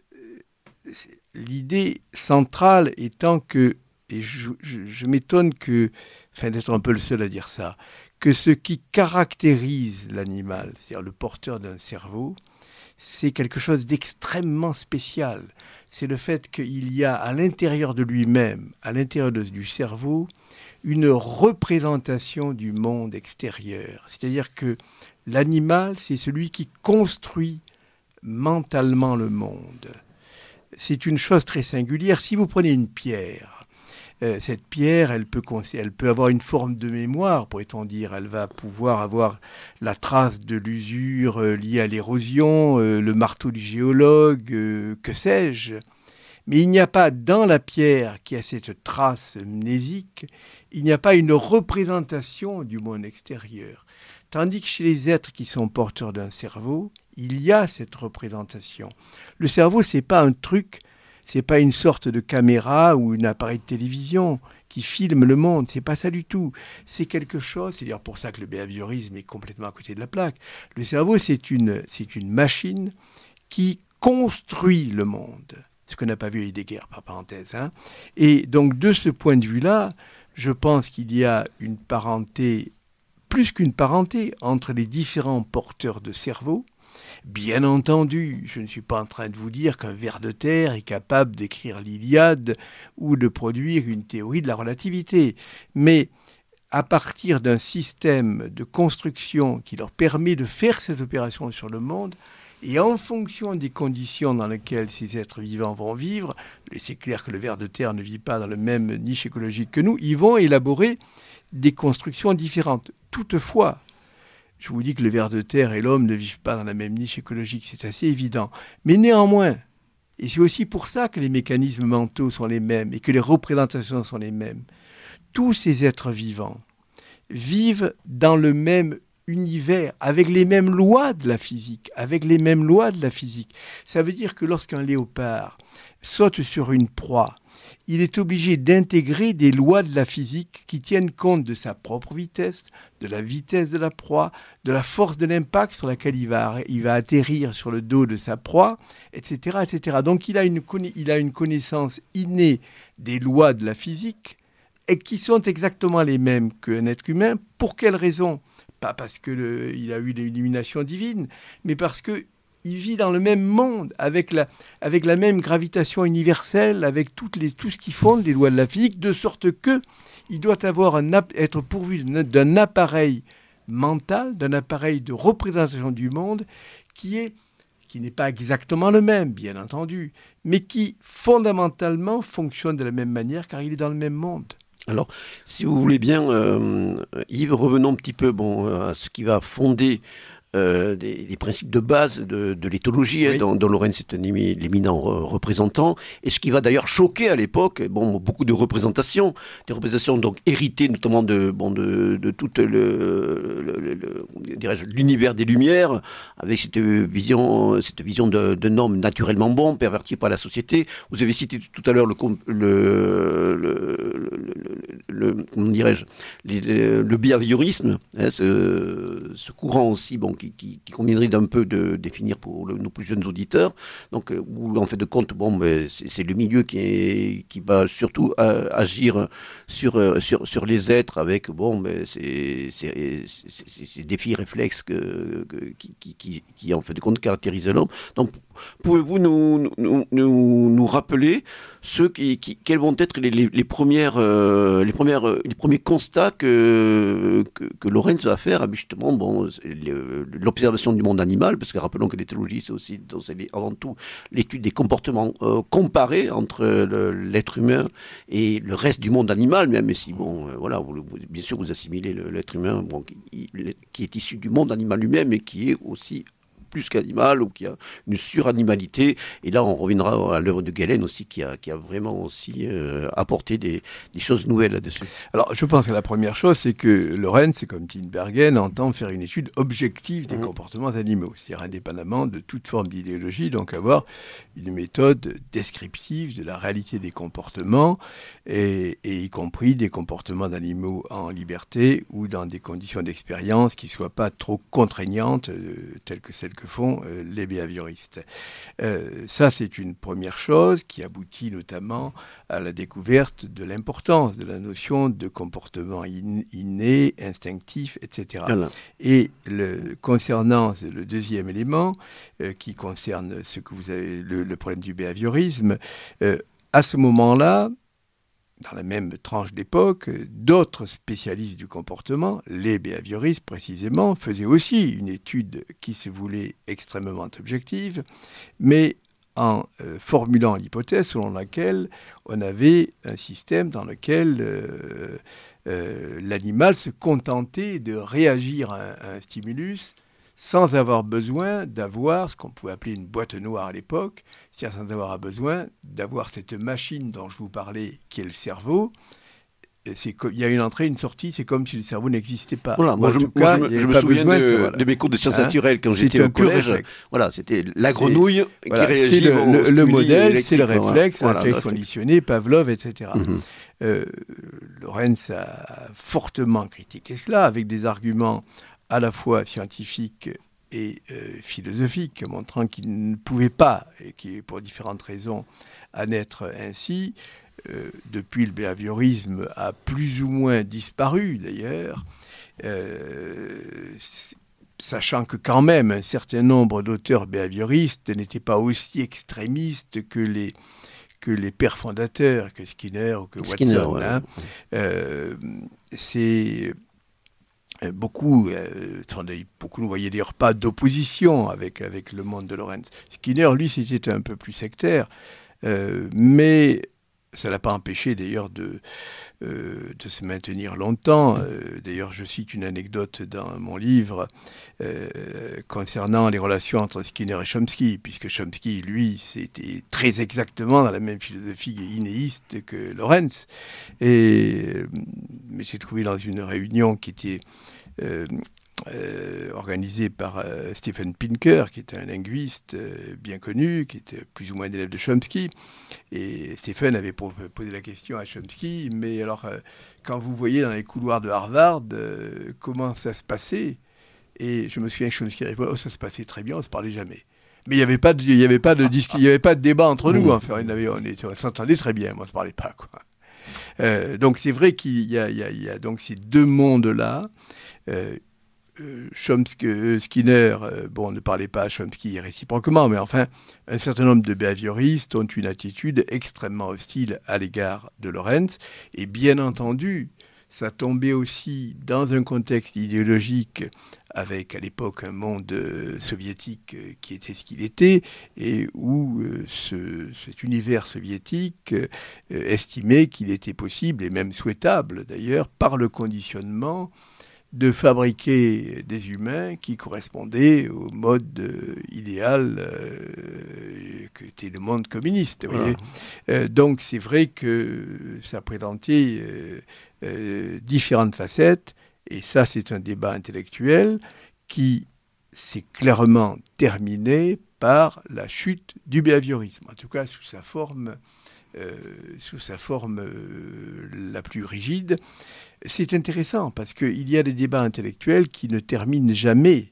L'idée centrale étant que, et je m'étonne que enfin d'être un peu le seul à dire ça, que ce qui caractérise l'animal, c'est-à-dire le porteur d'un cerveau, c'est quelque chose d'extrêmement spécial. C'est le fait qu'il y a à l'intérieur de lui-même, à l'intérieur du cerveau, une représentation du monde extérieur. C'est-à-dire que l'animal, c'est celui qui construit mentalement le monde. C'est une chose très singulière. Si vous prenez une pierre, euh, cette pierre, elle peut, avoir une forme de mémoire, pourrait-on dire. Elle va pouvoir avoir la trace de l'usure euh, liée à l'érosion, euh, le marteau du géologue, que sais-je. Mais il n'y a pas dans la pierre qui a cette trace mnésique, il n'y a pas une représentation du monde extérieur. Tandis que chez les êtres qui sont porteurs d'un cerveau, il y a cette représentation. Le cerveau, c'est pas un truc, c'est pas une sorte de caméra ou un appareil de télévision qui filme le monde. C'est pas ça du tout. C'est quelque chose. C'est d'ailleurs pour ça que le behaviorisme est complètement à côté de la plaque. Le cerveau, c'est une, c'est une machine qui construit le monde. Ce qu'on n'a pas vu à Heidegger, par parenthèse. Hein. Et donc, de ce point de vue-là, je pense qu'il y a une parenté, plus qu'une parenté, entre les différents porteurs de cerveau. Bien entendu, je ne suis pas en train de vous dire qu'un ver de terre est capable d'écrire l'Iliade ou de produire une théorie de la relativité, mais à partir d'un système de construction qui leur permet de faire cette opération sur le monde, et en fonction des conditions dans lesquelles ces êtres vivants vont vivre, et c'est clair que le ver de terre ne vit pas dans le même niche écologique que nous, ils vont élaborer des constructions différentes. Toutefois, je vous dis que le ver de terre et l'homme ne vivent pas dans la même niche écologique, c'est assez évident. Mais néanmoins, et c'est aussi pour ça que les mécanismes mentaux sont les mêmes et que les représentations sont les mêmes, tous ces êtres vivants vivent dans le même univers, avec les mêmes lois de la physique, avec les mêmes lois de la physique. Ça veut dire que lorsqu'un léopard saute sur une proie, il est obligé d'intégrer des lois de la physique qui tiennent compte de sa propre vitesse, de la vitesse de la proie, de la force de l'impact sur laquelle il va, il va atterrir sur le dos de sa proie, etc. etc. Donc il a, une, il a une connaissance innée des lois de la physique et qui sont exactement les mêmes qu'un être humain. Pour quelle raison? Pas parce qu'il a eu l'illumination divine, mais parce que il vit dans le même monde, avec la, avec la même gravitation universelle, avec les, tout ce qui fonde les lois de la physique, de sorte que il doit avoir un, être pourvu d'un appareil mental, d'un appareil de représentation du monde qui est qui n'est pas exactement le même, bien entendu, mais qui fondamentalement fonctionne de la même manière car il est dans le même monde. Alors, si vous voulez bien, euh, Yves, revenons un petit peu bon, à ce qui va fonder euh, des, principes de base de, de l'éthologie, hein, dont, dont, Lorenz est un éminent représentant, et ce qui va d'ailleurs choquer à l'époque, bon, beaucoup de représentations, des représentations donc héritées notamment de, bon, de, de tout le, l'univers des Lumières, avec cette vision, cette vision d'un homme naturellement bon, perverti par la société. Vous avez cité tout à l'heure le, le, le, comment dirais-je, le behaviorisme, hein, ce, ce, courant aussi, bon, qui, conviendrait d'un peu de définir pour nos plus jeunes auditeurs. Donc, euh, où en fait de compte, bon, c'est le milieu qui, qui va surtout euh, agir sur, euh, sur, sur les êtres avec bon, ces, défis réflexes que, qui, qui, qui, en fait de compte caractérisent l'homme. Donc, pouvez-vous nous, rappeler qui, quels vont être les, premières, les premiers constats que, que, Lorenz va faire justement l'observation du monde animal, parce que rappelons que l'éthologie, c'est aussi avant tout l'étude des comportements euh, comparés entre l'être humain et le reste du monde animal, même si, bon, euh, voilà, bien sûr, vous assimilez l'être humain bon, qui, est issu du monde animal lui-même et qui est aussi plus qu'animal ou qui a une suranimalité. Et là, on reviendra à l'œuvre de Galen aussi, qui a, qui a vraiment aussi euh, apporté des, des, choses nouvelles là-dessus. Alors, je pense que la première chose, c'est que Lorenz, c'est comme Tinbergen, entend faire une étude objective des mmh. comportements animaux, c'est-à-dire indépendamment de toute forme d'idéologie, donc avoir une méthode descriptive de la réalité des comportements, et, et y compris des comportements d'animaux en liberté ou dans des conditions d'expérience qui ne soient pas trop contraignantes, euh, telles que celles que font euh, les behavioristes. Euh, ça, c'est une première chose qui aboutit notamment à la découverte de l'importance de la notion de comportement inné, instinctif, etc. Et le, concernant le deuxième élément, euh, qui concerne ce que vous avez, le problème du behaviorisme, à ce moment-là, dans la même tranche d'époque, d'autres spécialistes du comportement, les behavioristes précisément, faisaient aussi une étude qui se voulait extrêmement objective, mais en euh, formulant l'hypothèse selon laquelle on avait un système dans lequel euh, euh, l'animal se contentait de réagir à un, stimulus sans avoir besoin d'avoir ce qu'on pouvait appeler une boîte noire à l'époque, c'est-à-dire sans avoir besoin d'avoir cette machine dont je vous parlais, qui est le cerveau, il y a une entrée, une sortie, c'est comme si le cerveau n'existait pas. Voilà, moi, je, me souviens de, mes cours de sciences hein naturelles quand j'étais au collège. Voilà, c'était la grenouille qui réagit le, le, modèle, c'est le réflexe, voilà, réflexe conditionné, Pavlov, etc. Mhm. Euh, Lorenz a fortement critiqué cela avec des arguments à la fois scientifiques et euh, philosophiques, montrant qu'il ne pouvait pas, et qui pour différentes raisons, en être ainsi. Euh, depuis le behaviorisme a plus ou moins disparu d'ailleurs, euh, sachant que quand même un certain nombre d'auteurs behavioristes n'étaient pas aussi extrémistes que les que les pères fondateurs, que Skinner ou que Watson. Hein. C'est beaucoup, beaucoup ne voyaient d'ailleurs pas d'opposition avec, avec le monde de Lorenz. Skinner, lui, c'était un peu plus sectaire, mais ça l'a pas empêché d'ailleurs de, euh, se maintenir longtemps. Euh, d'ailleurs, je cite une anecdote dans mon livre euh, concernant les relations entre Skinner et Chomsky, puisque Chomsky, lui, c'était très exactement dans la même philosophie inéiste que Lorenz. Et mais j'ai trouvé dans une réunion qui était euh, organisé par euh, Stephen Pinker, qui est un linguiste euh, bien connu, qui était plus ou moins un élève de Chomsky. Et Stephen avait posé la question à Chomsky, mais alors, quand vous voyez dans les couloirs de Harvard, comment ça se passait? Et je me souviens que Chomsky répondait, oh, ça se passait très bien, on ne se parlait jamais. Mais il n'y avait pas de, il y avait pas de, il y avait pas de débat entre nous. Enfin, on, avait, on, s'entendait très bien, mais on ne se parlait pas. Quoi. donc c'est vrai qu'il y, y, y a, donc ces deux mondes-là. Euh, Chomsky, euh, Skinner, euh, bon, ne parlait pas à Chomsky réciproquement, mais enfin, un certain nombre de behavioristes ont une attitude extrêmement hostile à l'égard de Lorenz. Et bien entendu, ça tombait aussi dans un contexte idéologique avec à l'époque un monde soviétique qui était ce qu'il était et où cet univers soviétique estimait qu'il était possible et même souhaitable d'ailleurs par le conditionnement de fabriquer des humains qui correspondaient au mode euh, idéal euh, que était le monde communiste. Euh, donc c'est vrai que ça présentait différentes facettes, et ça c'est un débat intellectuel qui s'est clairement terminé par la chute du behaviorisme, en tout cas sous sa forme, sous sa forme la plus rigide c'est intéressant parce qu'il y a des débats intellectuels qui ne terminent jamais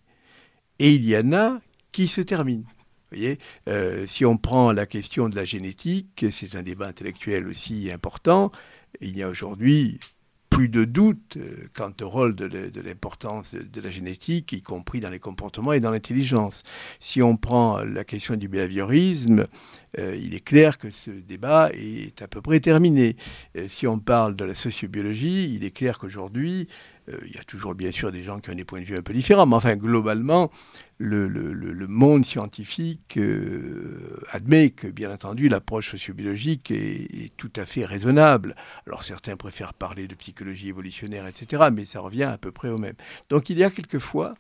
et il y en a qui se terminent. Vous voyez, euh, si on prend la question de la génétique, c'est un débat intellectuel aussi important. Il y a aujourd'hui plus de doute euh, quant au rôle de, l'importance de la génétique, y compris dans les comportements et dans l'intelligence. Si on prend la question du behaviorisme, euh, il est clair que ce débat est à peu près terminé. Euh, si on parle de la sociobiologie, il est clair qu'aujourd'hui, il y a toujours bien sûr des gens qui ont des points de vue un peu différents, mais enfin globalement, le, monde scientifique euh, admet que, bien entendu, l'approche sociobiologique est, tout à fait raisonnable. Alors certains préfèrent parler de psychologie évolutionnaire, etc., mais ça revient à peu près au même. Donc il y a quelquefois,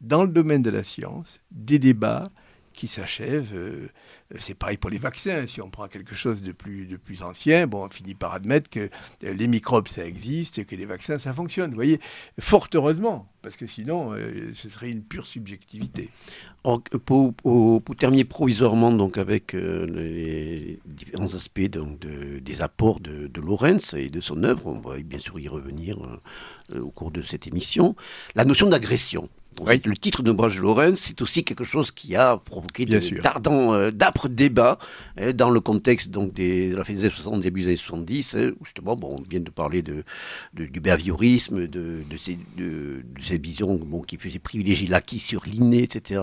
dans le domaine de la science, des débats qui s'achèvent. Euh, c'est pareil pour les vaccins. Si on prend quelque chose de plus, de plus ancien, bon, on finit par admettre que euh, les microbes, ça existe que les vaccins, ça fonctionne. Vous voyez, fort heureusement, parce que sinon, euh, ce serait une pure subjectivité. pour, pour, terminer provisoirement donc, avec les différents aspects donc, des apports de, de Lorenz et de son œuvre, on va bien sûr y revenir au cours de cette émission, la notion d'agression. Le titre de de Lorenz, c'est aussi quelque chose qui a provoqué euh, d'âpres débats hein, dans le contexte donc des, de la fin des années 60, début des années 70. Hein, justement, bon, on vient de parler de, du behaviorisme, de, de, ces, de, ces visions bon, qui faisaient privilégier l'acquis sur l'inné, etc.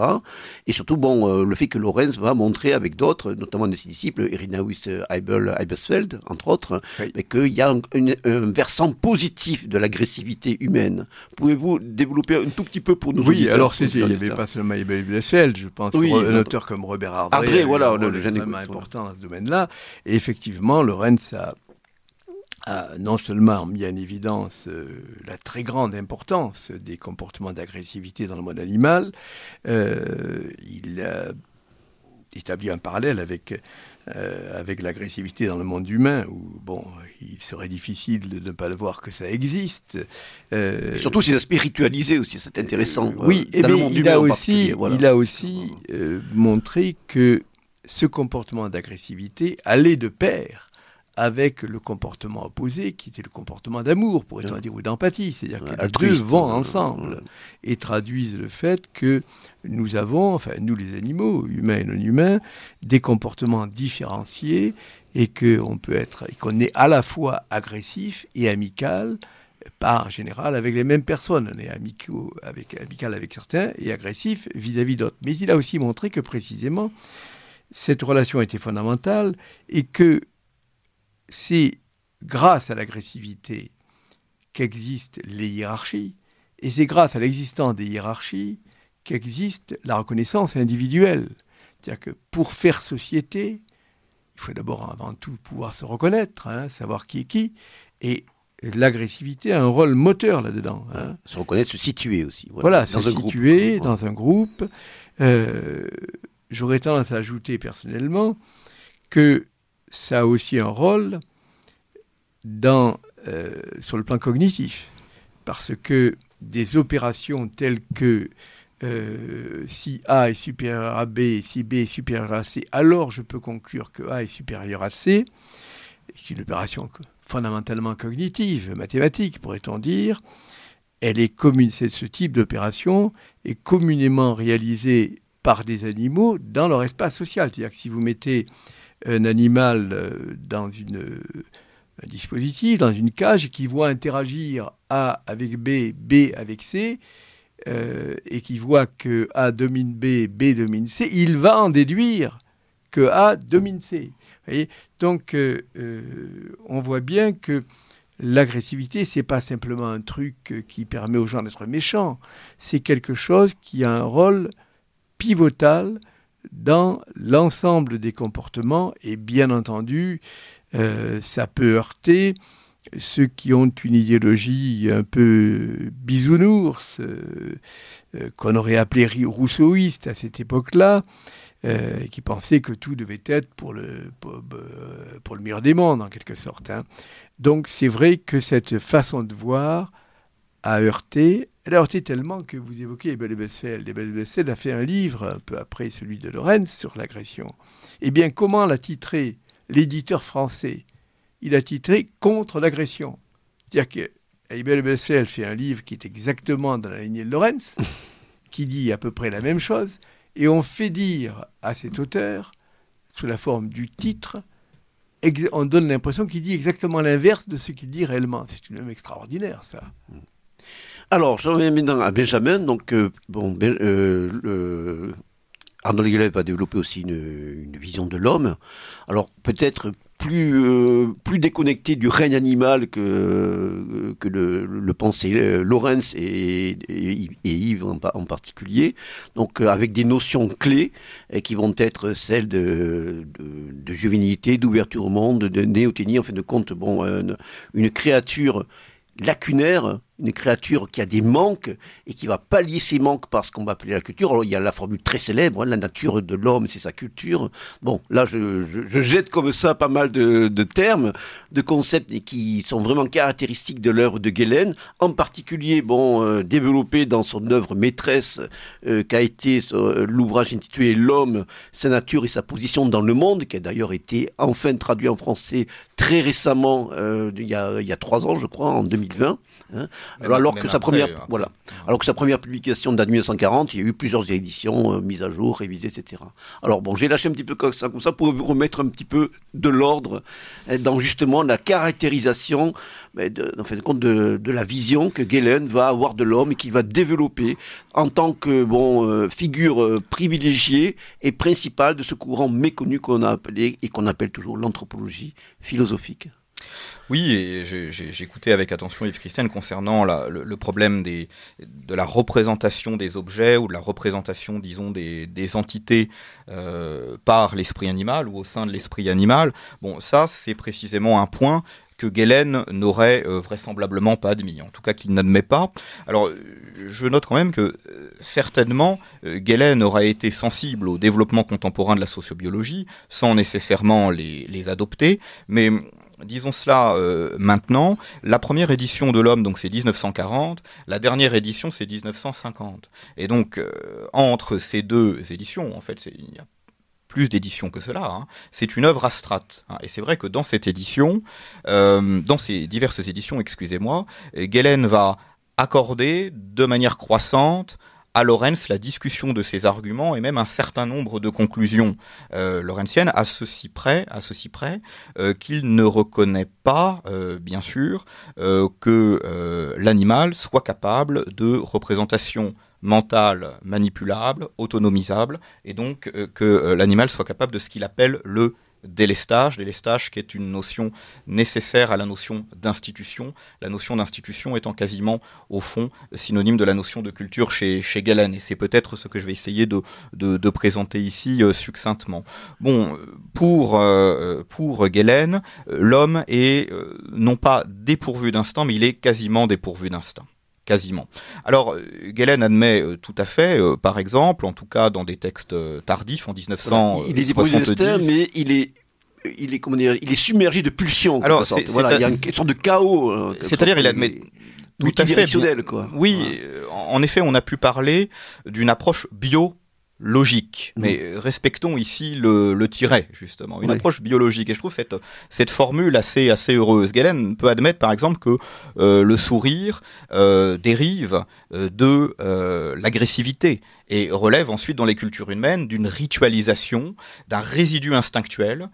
Et surtout, bon, euh, le fait que Lorenz va montrer avec d'autres, notamment de ses disciples, Irinaus Eibel, Eibesfeld, entre autres, qu'il y a un, un, versant positif de l'agressivité humaine. Pouvez-vous développer un tout petit peu pour nous oui, alors il n'y avait pas seulement Ibel Blessel, je pense oui, un auteur comme Robert Ardré, voilà, le, le important dans ce domaine-là. Et effectivement, Lorenz a, a non seulement mis en évidence euh, la très grande importance des comportements d'agressivité dans le monde animal, euh, il a établi un parallèle avec, euh, avec l'agressivité dans le monde humain, où bon, il serait difficile de ne pas le voir que ça existe. surtout c'est spiritualisé aussi, c'est intéressant. oui, et bien, il, a aussi, il a aussi montré que ce comportement d'agressivité allait de pair avec le comportement opposé, qui était le comportement d'amour, pourrait-on dire, ou d'empathie. C'est-à-dire que les deux vont ensemble et traduisent le fait que nous avons, enfin nous les animaux, humains et non humains, des comportements différenciés et qu'on peut être, qu'on est à la fois agressif et amical, pas en général avec les mêmes personnes. On est amicaux avec, amical avec certains et agressif vis-à-vis d'autres. Mais il a aussi montré que précisément cette relation était fondamentale et que c'est grâce à l'agressivité qu'existent les hiérarchies, et c'est grâce à l'existence des hiérarchies qu'existe la reconnaissance individuelle. C'est-à-dire que pour faire société, il faut d'abord avant tout pouvoir se reconnaître, hein, savoir qui est qui, et l'agressivité a un rôle moteur là-dedans. Hein. Se reconnaître, se situer aussi. Voilà, se situer dans un groupe. Euh, j'aurais tendance à ajouter personnellement que ça a aussi un rôle euh, sur le plan cognitif, parce que des opérations telles que euh, si A est supérieur à B, si B est supérieur à C, alors je peux conclure que A est supérieur à C, c'est une opération fondamentalement cognitive, mathématique, pourrait-on dire. Elle est commune, ce type d'opération est communément réalisée par des animaux dans leur espace social. C'est-à-dire que si vous mettez un animal euh, dans une, un dispositif, dans une cage, qui voit interagir A avec B, B avec C, euh, et qui voit que A domine B, B domine C, il va en déduire que A domine C. Donc, euh, on voit bien que l'agressivité, c'est pas simplement un truc qui permet aux gens d'être méchants, c'est quelque chose qui a un rôle pivotal dans l'ensemble des comportements et bien entendu, euh, ça peut heurter ceux qui ont une idéologie un peu bisounours, euh, euh, qu'on aurait appelé rousseauiste à cette époque-là, qui pensaient que tout devait être pour le, pour, le meilleur des mondes, en quelque sorte. Hein. Donc c'est vrai que cette façon de voir a heurté heurté tellement que vous évoquez Ebel Bessel. Ebel Bessel a fait un livre, un peu après celui de Lorenz, sur l'agression. Eh bien, comment l'a titré l'éditeur français? Il a titré Contre l'agression. C'est-à-dire que Ebel Bessel fait un livre qui est exactement dans la lignée de Lorenz, qui dit à peu près la même chose, et on fait dire à cet auteur, sous la forme du titre, on donne l'impression qu'il dit exactement l'inverse de ce qu'il dit réellement. C'est une même extraordinaire, ça. Alors, je reviens maintenant à Benjamin. Donc, euh, bon, euh, Arnold Gellert va développer aussi une, vision de l'homme. Alors, peut-être plus, euh, déconnecté du règne animal que, le, le pensait Lorenz et, Yves en, particulier. Donc, avec des notions clés qui vont être celles de, de, juvénilité, d'ouverture au monde, de néothénie, en fin de compte, bon, une créature lacunaire une créature qui a des manques et qui va pallier ses manques par ce qu'on va appeler la culture. Alors, il y a la formule très célèbre, hein, la nature de l'homme, c'est sa culture. Bon, là, je, jette comme ça pas mal de, termes, de concepts qui sont vraiment caractéristiques de l'œuvre de Galen, en particulier, bon, euh, développé dans son œuvre maîtresse, euh, qui a été euh, l'ouvrage intitulé L'homme, sa nature et sa position dans le monde, qui a d'ailleurs été enfin traduit en français très récemment, il y, a, il y a trois ans, je crois, en 2020. Hein. alors, que sa première, voilà, alors que sa première publication date de 1940, il y a eu plusieurs éditions euh, mises à jour, révisées, etc. Alors bon, j'ai lâché un petit peu comme ça, comme ça pour vous remettre un petit peu de l'ordre hein, dans justement la caractérisation, de, en fin de compte, de, la vision que Galen va avoir de l'homme et qu'il va développer en tant que bon euh, figure euh, privilégiée et principale de ce courant méconnu qu'on a appelé et qu'on appelle toujours l'anthropologie philosophique. Oui, écouté avec attention Yves Christian concernant le, problème de la représentation des objets ou de la représentation, disons, des, entités euh, par l'esprit animal ou au sein de l'esprit animal. Bon, ça, c'est précisément un point que Galen n'aurait vraisemblablement pas admis, en tout cas qu'il n'admet pas. Alors, je note quand même que certainement, Galen aurait été sensible au développement contemporain de la sociobiologie, sans nécessairement les, les adopter, mais disons cela euh, maintenant, la première édition de l'homme, donc c'est 1940, la dernière édition c'est 1950. Et donc, euh, entre ces deux éditions, en fait, il y a plus d'éditions que cela, hein, c'est une œuvre astrate. Hein. et c'est vrai que dans cette édition, euh, dans ces diverses éditions, excusez-moi, Galen va accorder de manière croissante à Lorenz la discussion de ses arguments et même un certain nombre de conclusions euh, laurentiennes à ceci près, à ceci près euh, qu'il ne reconnaît pas, euh, bien sûr, euh, que l'animal soit capable de représentation mentale manipulable, autonomisable, et donc que l'animal soit capable de ce qu'il appelle le délestage, délestage qui est une notion nécessaire à la notion d'institution, la notion d'institution étant quasiment au fond synonyme de la notion de culture chez, chez Galen, et c'est peut-être ce que je vais essayer de, présenter ici euh, succinctement. Bon, pour, euh, pour Galen, l'homme est euh, non pas dépourvu d'instinct, mais il est quasiment dépourvu d'instinct quasiment. Alors, Galen admet tout à fait, par exemple, en tout cas dans des textes tardifs en 1970. il est d'instinct, mais il est il est comment dire, il est submergé de pulsions. Alors, voilà, il y a une sorte de chaos. Euh, c'est-à-dire, il admet tout à fait. Quoi. Oui, en effet, on a pu parler d'une approche bio logique, mm. mais respectons ici le, le tiret, justement, une approche biologique. Et je trouve cette, cette formule assez, assez heureuse. Galen peut admettre, par exemple, que euh, le sourire euh, dérive euh, de l'agressivité et relève ensuite dans les cultures humaines d'une ritualisation, d'un résidu instinctuel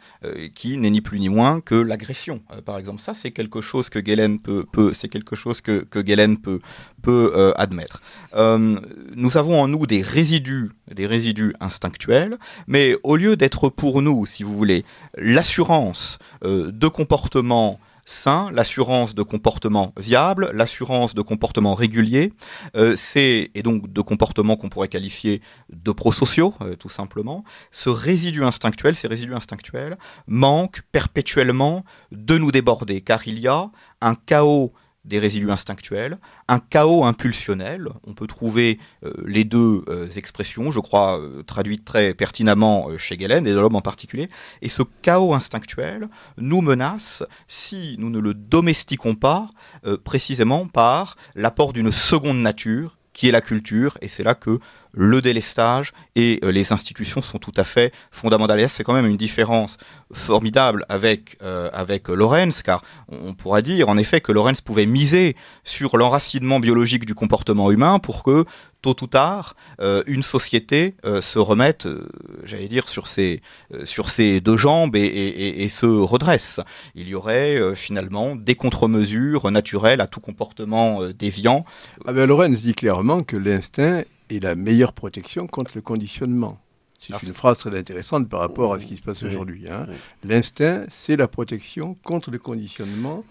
qui n'est ni plus ni moins que l'agression. par exemple, ça, c'est quelque chose que Galen peut, c'est quelque chose que, que Galen peut, peut admettre. nous avons en nous des résidus, des résidus instinctuels, mais au lieu d'être pour nous, si vous voulez, l'assurance euh, de comportement sain, l'assurance de comportement viable, l'assurance de comportement régulier, euh, c'est et donc de comportements qu'on pourrait qualifier de prosociaux, euh, tout simplement. Ce résidu instinctuel, ces résidus instinctuels, manquent perpétuellement de nous déborder, car il y a un chaos des résidus instinctuels, un chaos impulsionnel. On peut trouver euh, les deux euh, expressions, je crois, euh, traduites très pertinemment chez Galen et de l'homme en particulier. Et ce chaos instinctuel nous menace si nous ne le domestiquons pas précisément par l'apport d'une seconde nature qui est la culture. Et c'est là que le délestage et euh, les institutions sont tout à fait fondamentales. c'est quand même une différence formidable avec euh, avec Lorenz, car on pourra dire en effet que Lorenz pouvait miser sur l'enracinement biologique du comportement humain pour que tôt ou tard, euh, une société se remette, j'allais dire, sur ses, sur ses deux jambes et, et, se redresse. Il y aurait finalement des contre-mesures naturelles à tout comportement déviant. Ah ben, Lorenz dit clairement que l'instinct et la meilleure protection contre le conditionnement. C'est une phrase très intéressante par rapport à ce qui se passe aujourd'hui. Hein. L'instinct, c'est la protection contre le conditionnement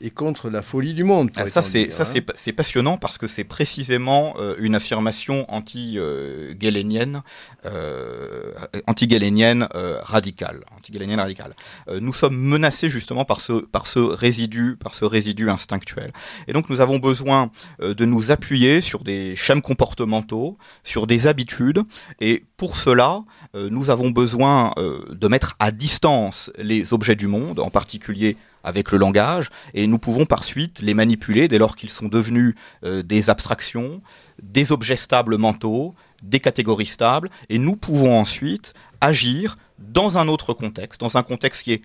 et contre la folie du monde. Ah, ça, c'est hein. c'est passionnant parce que c'est précisément euh, une affirmation anti-galénienne, euh, anti-galénienne euh, radicale, anti-galénienne radicale. nous sommes menacés justement par ce par ce résidu, par ce résidu instinctuel. Et donc, nous avons besoin de nous appuyer sur des schèmes comportementaux, sur des habitudes, et pour cela, nous avons besoin de mettre à distance les objets du monde, en particulier avec le langage, et nous pouvons par suite les manipuler dès lors qu'ils sont devenus euh, des abstractions, des objets stables mentaux, des catégories stables, et nous pouvons ensuite agir dans un autre contexte, dans un contexte qui est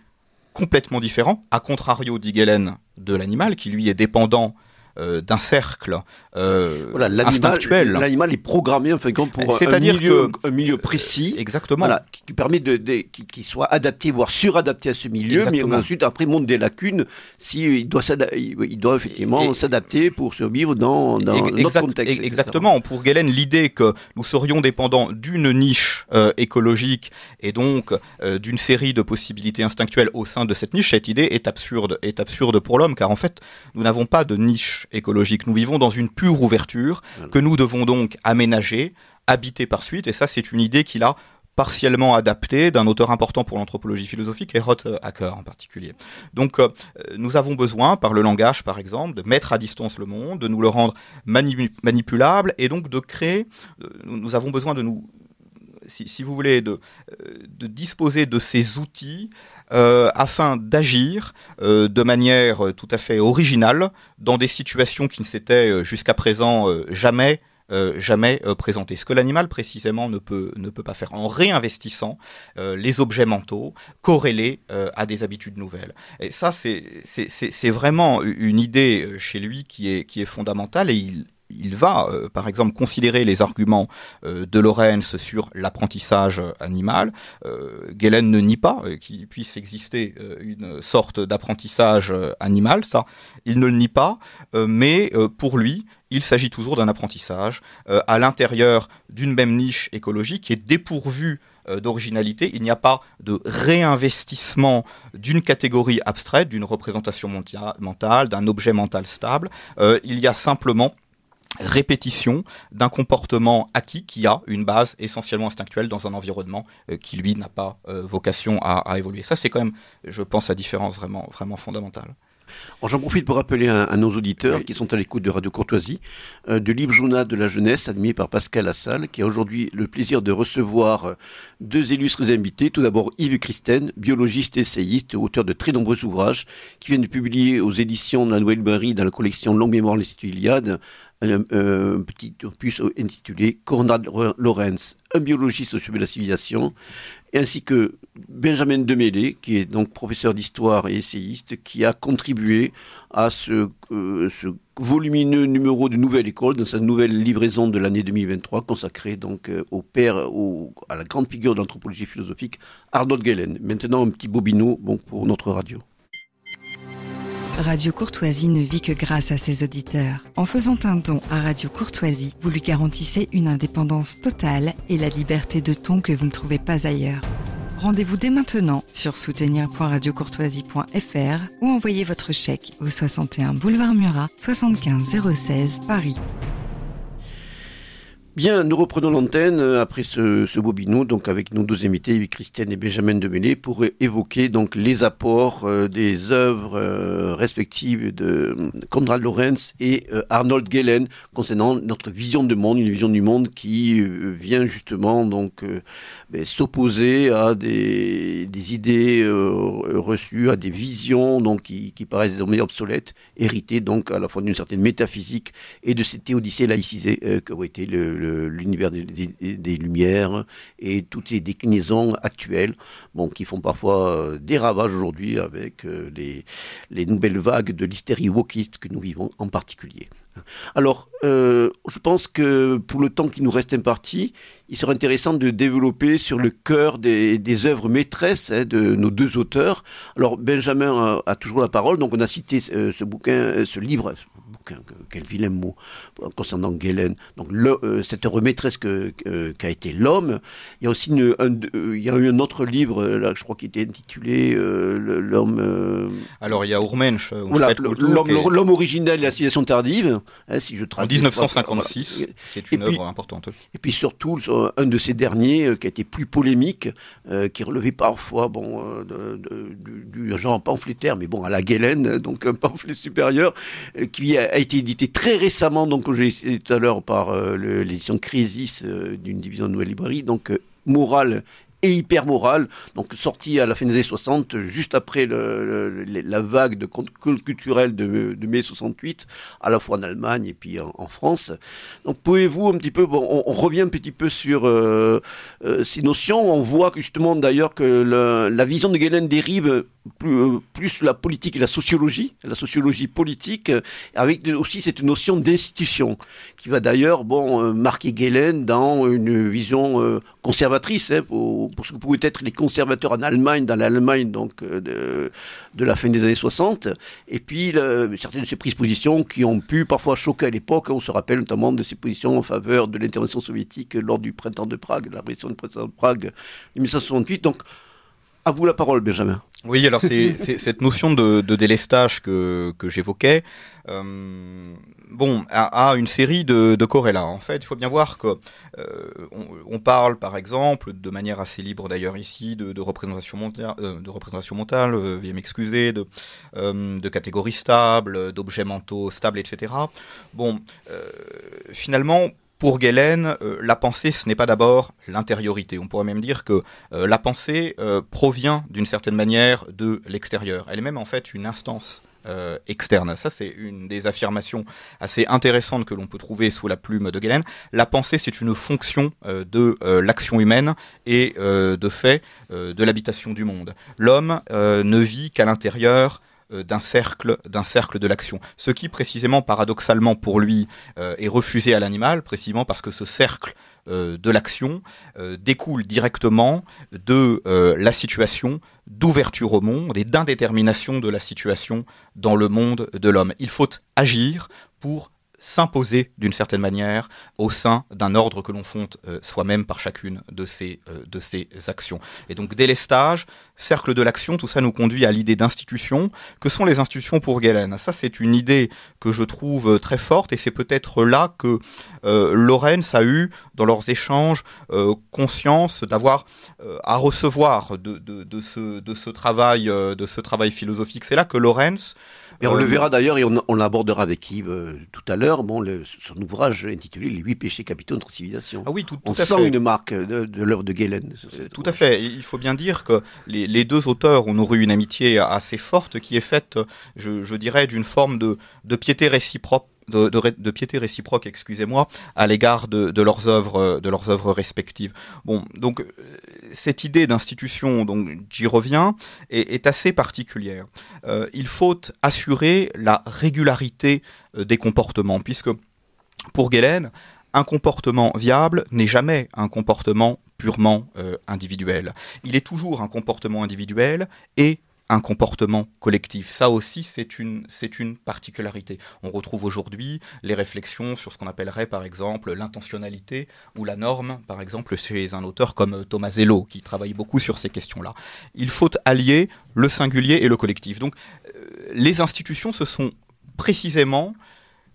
complètement différent, à contrario d'Igelen de l'animal, qui lui est dépendant euh, d'un cercle euh, voilà, instinctuel. L'animal est programmé enfin, pour un milieu, un milieu précis, exactement, qui permet de, qu'il soit adapté, voire suradapté à ce milieu, mais ensuite après montre des lacunes si il doit il doit effectivement s'adapter pour survivre dans, dans notre contexte. Exactement. Pour Galen, l'idée que nous serions dépendants d'une niche euh, écologique et donc d'une série de possibilités instinctuelles au sein de cette niche, cette idée est absurde, est absurde pour l'homme, car en fait, nous n'avons pas de niche écologique. Nous vivons dans une pure ouverture que nous devons donc aménager, habiter par suite. Et ça, c'est une idée qu'il a partiellement adapté d'un auteur important pour l'anthropologie philosophique, Erot Hacker en particulier. Donc nous avons besoin, par le langage par exemple, de mettre à distance le monde, de nous le rendre manipulable et donc de créer, nous avons besoin de nous si, vous voulez, de, de, disposer de ces outils afin d'agir de manière tout à fait originale dans des situations qui ne s'étaient jusqu'à présent jamais euh, jamais euh. Ce que l'animal précisément ne peut, ne peut pas faire en réinvestissant euh, les objets mentaux corrélés à des habitudes nouvelles. Et ça, c'est vraiment une idée chez lui qui est, qui est fondamentale et il, il va, par exemple, considérer les arguments de Lorenz sur l'apprentissage animal. Galen ne nie pas qu'il puisse exister une sorte d'apprentissage animal, ça, il ne le nie pas, mais pour lui, il s'agit toujours d'un apprentissage euh, à l'intérieur d'une même niche écologique qui est dépourvue euh, d'originalité. Il n'y a pas de réinvestissement d'une catégorie abstraite, d'une représentation mentale, d'un objet mental stable. Euh, il y a simplement répétition d'un comportement acquis qui a une base essentiellement instinctuelle dans un environnement qui lui n'a pas vocation à, à, évoluer. Ça c'est quand même, je pense, la différence vraiment, vraiment fondamentale. J'en profite pour rappeler à, nos auditeurs qui sont à l'écoute de Radio Courtoisie euh, du livre journal de la jeunesse admis par Pascal Lassalle, qui a aujourd'hui le plaisir de recevoir euh, deux illustres invités. Tout d'abord Yves Christen, biologiste essayiste, auteur de très nombreux ouvrages, qui vient de publier aux éditions de la Nouvelle Librairie dans la collection Longue Mémoire de l'Institut Iliade un, petit opus intitulé Conrad Lorenz, un biologiste au chemin de la civilisation, ainsi que Benjamin Demélé, qui est donc professeur d'histoire et essayiste, qui a contribué à ce, euh, volumineux numéro de Nouvelle École, dans sa nouvelle livraison de l'année 2023, consacrée donc euh, au père, au, à la grande figure de l'anthropologie philosophique, Arnold Gellen. Maintenant, un petit bobino bon, pour notre radio. Radio Courtoisie ne vit que grâce à ses auditeurs. En faisant un don à Radio Courtoisie, vous lui garantissez une indépendance totale et la liberté de ton que vous ne trouvez pas ailleurs. Rendez-vous dès maintenant sur soutenir.radiocourtoisie.fr ou envoyez votre chèque au 61 boulevard Murat, 75 016 Paris. Bien, nous reprenons l'antenne euh, après ce, ce bobinou, donc avec nos deux invités, Christiane et Benjamin Demélé, pour évoquer donc les apports euh, des œuvres euh, respectives de Konrad Lorenz et Arnold Gellen concernant notre vision du monde, une vision du monde qui vient justement donc ben, s'opposer à des, des idées reçues, à des visions donc qui, qui paraissent désormais obsolètes, héritées donc à la fois d'une certaine métaphysique et de cette théodicée laïcisée qu'aurait été le l'univers des, Lumières et toutes ces déclinaisons actuelles bon, qui font parfois euh, des ravages aujourd'hui avec euh, les, les nouvelles vagues de l'hystérie wokiste que nous vivons en particulier. Alors, euh, je pense que pour le temps qui nous reste imparti, il serait intéressant de développer sur le cœur des, des œuvres maîtresses hein, de nos deux auteurs. Alors, Benjamin a, toujours la parole, donc on a cité ce bouquin, ce livre, quel vilain mot, concernant Galen. Donc euh, cette remettresse qu'a été l'homme. Il y a aussi une, un, euh, il y a eu un autre livre, là, je crois, qui était intitulé euh, L'homme. Alors il y a Urmensch, l'homme originel et la civilisation tardive, hein, si je En 1956, c'est une œuvre importante. Et puis surtout, un de ces derniers qui a été plus polémique, qui relevait parfois bon, du, genre pamphlétaire, mais bon, à la Galen, donc un pamphlet supérieur, qui a, été édité très récemment, donc j'ai tout à l'heure, par euh, l'édition Crisis euh, d'une division de Nouvelle Librairie, donc euh, Morale et hyper moral, donc sorti à la fin des années 60, juste après la vague de culturel de, de, mai 68, à la fois en Allemagne et puis en, France. Donc pouvez-vous un petit peu, bon, on, revient un petit peu sur euh, euh, ces notions, on voit justement d'ailleurs que la vision de Galen dérive plus, euh, plus, la politique et la sociologie, la sociologie politique, avec aussi cette notion d'institution, qui va d'ailleurs bon, marquer Galen dans une vision conservatrice, hein, pour, ce que pouvaient être les conservateurs en Allemagne, dans l'Allemagne donc euh, de, de, la fin des années 60, et puis certaines de ces prises de position qui ont pu parfois choquer à l'époque. On se rappelle notamment de ces positions en faveur de l'intervention soviétique lors du printemps de Prague, la révolution du printemps de Prague de 1968. Donc, à vous la parole, Benjamin. Oui, alors c'est cette notion de, délestage que, que j'évoquais. Euh, bon, a, une série de, de corrélats. En fait, il faut bien voir que euh, on, parle, par exemple, de manière assez libre d'ailleurs ici, de, représentation mentale, euh, de représentation mentale, veuillez m'excuser, de, de catégories stables, d'objets mentaux stables, etc. Bon, finalement, pour Galen, la pensée, ce n'est pas d'abord l'intériorité. On pourrait même dire que la pensée provient d'une certaine manière de l'extérieur. Elle est même en fait une instance euh, externe. Ça, c'est une des affirmations assez intéressantes que l'on peut trouver sous la plume de Galen. La pensée, c'est une fonction euh, de euh, l'action humaine et de fait de l'habitation du monde. L'homme ne vit qu'à l'intérieur d'un cercle, d'un cercle de l'action. Ce qui, précisément, paradoxalement pour lui, est refusé à l'animal, précisément parce que ce cercle de l'action découle directement de la situation d'ouverture au monde et d'indétermination de la situation dans le monde de l'homme. Il faut agir pour s'imposer d'une certaine manière au sein d'un ordre que l'on fonde euh, soi-même par chacune de ces, euh, actions. Et donc délestage, cercle de l'action, tout ça nous conduit à l'idée d'institution. Que sont les institutions pour Galen? Ça, c'est une idée que je trouve euh, très forte et c'est peut-être là que Lorenz a eu, dans leurs échanges, conscience d'avoir à recevoir de, de, de, ce, de, ce travail, de ce travail philosophique. C'est là que Lorenz et on le verra d'ailleurs, et on, l'abordera avec Yves euh, tout à l'heure, bon, son ouvrage intitulé Les huit péchés capitaux de notre civilisation. Ah oui, tout, on sent une marque de, l'œuvre de Galen. Tout à fait. Il faut bien dire que les, deux auteurs ont nourri une amitié assez forte qui est faite, je, dirais, d'une forme de, de piété réciproque de, piété réciproque, excusez-moi, à l'égard de, leurs œuvres, de leurs œuvres respectives. Bon, donc cette idée d'institution, donc j'y reviens, est, assez particulière. Euh, il faut assurer la régularité euh, des comportements, puisque pour Galen, un comportement viable n'est jamais un comportement purement euh, individuel. Il est toujours un comportement individuel et un comportement collectif. Ça aussi, c'est une, particularité. On retrouve aujourd'hui les réflexions sur ce qu'on appellerait par exemple l'intentionnalité ou la norme, par exemple chez un auteur comme Thomas Zello, qui travaille beaucoup sur ces questions-là. Il faut allier le singulier et le collectif. Donc, euh, les institutions, ce sont précisément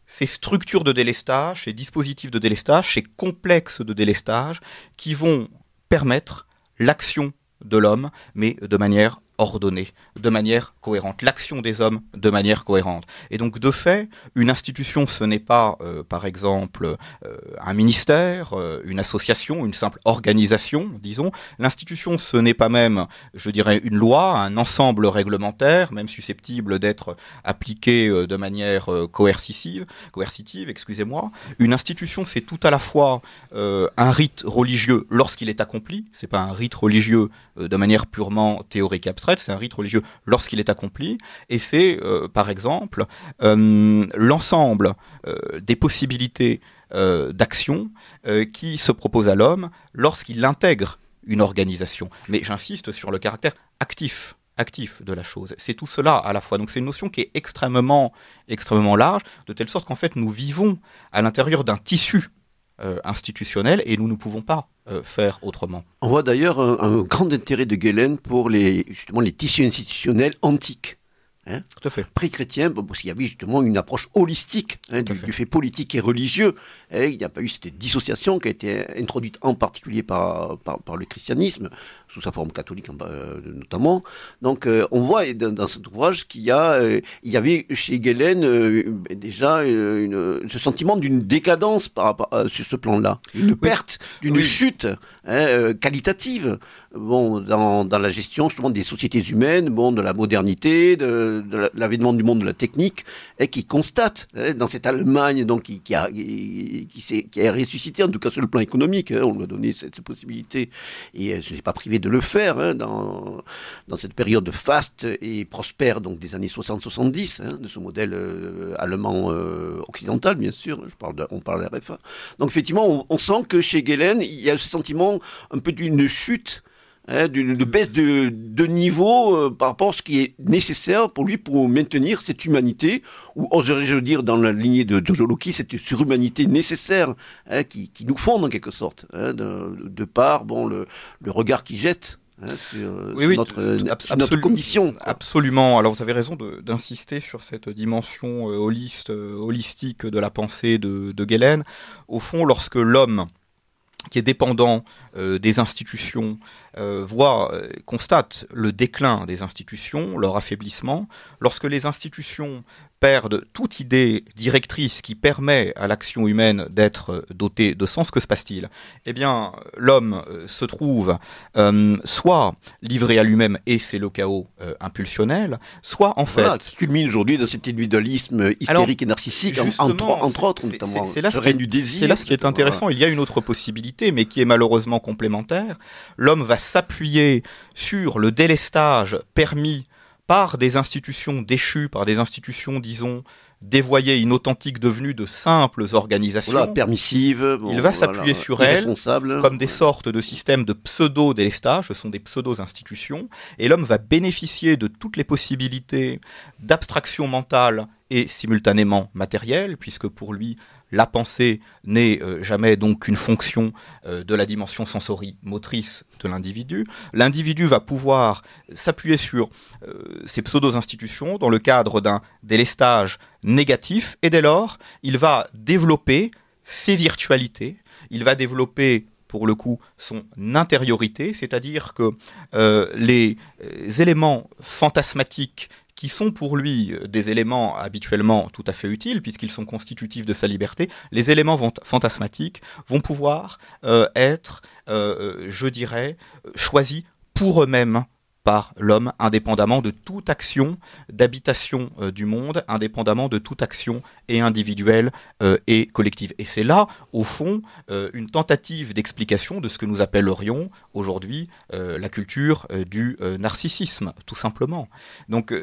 ces structures de délestage, ces dispositifs de délestage, ces complexes de délestage qui vont permettre l'action de l'homme, mais de manière ordonnée, de manière cohérente, l'action des hommes de manière cohérente. Et donc de fait, une institution, ce n'est pas, euh, par exemple, euh, un ministère, euh, une association, une simple organisation, disons. L'institution, ce n'est pas même, je dirais, une loi, un ensemble réglementaire, même susceptible d'être appliqué de manière coercitive, coercitive, excusez-moi. Une institution, c'est tout à la fois un rite religieux lorsqu'il est accompli, c'est pas un rite religieux de manière purement théorique abstraite, c'est un rite religieux lorsqu'il est accompli, et c'est, euh, par exemple, euh, l'ensemble euh, des possibilités d'action qui se proposent à l'homme lorsqu'il intègre une organisation. Mais j'insiste sur le caractère actif actif de la chose. C'est tout cela à la fois. Donc c'est une notion qui est extrêmement, extrêmement large, de telle sorte qu'en fait nous vivons à l'intérieur d'un tissu institutionnel et nous ne pouvons pas euh, faire autrement. On voit d'ailleurs un, grand intérêt de Galen pour les, justement les tissus institutionnels antiques. Hein Tout à fait. Pré-chrétien, parce qu'il y avait justement une approche holistique hein, du, fait. politique et religieux. Et il n'y a pas eu cette dissociation qui a été introduite en particulier par, par, le christianisme, sous sa forme catholique euh, notamment. Donc euh, on voit dans, cet ouvrage qu'il y, a, euh, il y avait chez Galen déjà une, ce sentiment d'une décadence par rapport sur ce plan-là. Une perte, d'une chute hein, qualitative bon, dans, dans, la gestion justement des sociétés humaines, bon, de la modernité, de, l'avènement du monde de la technique, et qui constate hein, dans cette Allemagne donc qui, a qui, qui, a ressuscité en tout cas sur le plan économique, hein, on lui a donné cette, possibilité et je ne suis pas privé de le faire hein, dans dans cette période faste et prospère donc des années 60-70 hein, de ce modèle euh, allemand euh, occidental bien sûr. Je parle de, on parle de RFA. Donc effectivement, on, on sent que chez Galen il y a ce sentiment un peu d'une chute hein, d'une baisse de, de niveau euh, par rapport à ce qui est nécessaire pour lui pour maintenir cette humanité, ou oserais-je dire dans la lignée de Jojo Loki, cette surhumanité nécessaire hein, qui, qui, nous fonde en quelque sorte, hein, de, de, par bon, le, le regard qu'il jette Hein, sur, notre, condition. Absolument. Alors vous avez raison d'insister sur cette dimension holiste, holistique de la pensée de, de Galen. Au fond, lorsque l'homme qui est dépendant euh, des institutions, euh, euh, constate le déclin des institutions, leur affaiblissement, lorsque les institutions perdent toute idée directrice qui permet à l'action humaine d'être dotée de sens, que se passe-t-il? Eh bien, l'homme se trouve soit livré à lui-même, et c'est le chaos impulsionnel, soit en fait... qui culmine aujourd'hui dans cet individualisme hystérique et narcissique, entre, autres, notamment. C'est là, C'est là ce qui est intéressant. Il y a une autre possibilité, mais qui est malheureusement complémentaire, l'homme va s'appuyer sur le délestage permis par des institutions déchues, par des institutions, disons, dévoyées, inauthentiques, devenues de simples organisations. permissives. il va s'appuyer sur elles comme des sortes de systèmes de pseudo-délestage, ce sont des pseudo-institutions, et l'homme va bénéficier de toutes les possibilités d'abstraction mentale et simultanément matérielle, puisque pour lui, la pensée n'est euh, jamais donc qu'une fonction euh, de la dimension sensorimotrice de l'individu. L'individu va pouvoir s'appuyer sur euh, ces pseudo-institutions dans le cadre d'un délestage négatif et dès lors, il va développer ses virtualités, il va développer pour le coup son intériorité, c'est-à-dire que les éléments fantasmatiques qui sont pour lui euh, des éléments habituellement tout à fait utiles, puisqu'ils sont constitutifs de sa liberté, les éléments fantasmatiques vont pouvoir euh, être, euh, je dirais, choisis pour eux-mêmes par l'homme, indépendamment de toute action d'habitation euh, du monde, indépendamment de toute action et individuelle euh, et collective. Et c'est là, au fond, euh, une tentative d'explication de ce que nous appellerions aujourd'hui la culture du narcissisme, tout simplement. Donc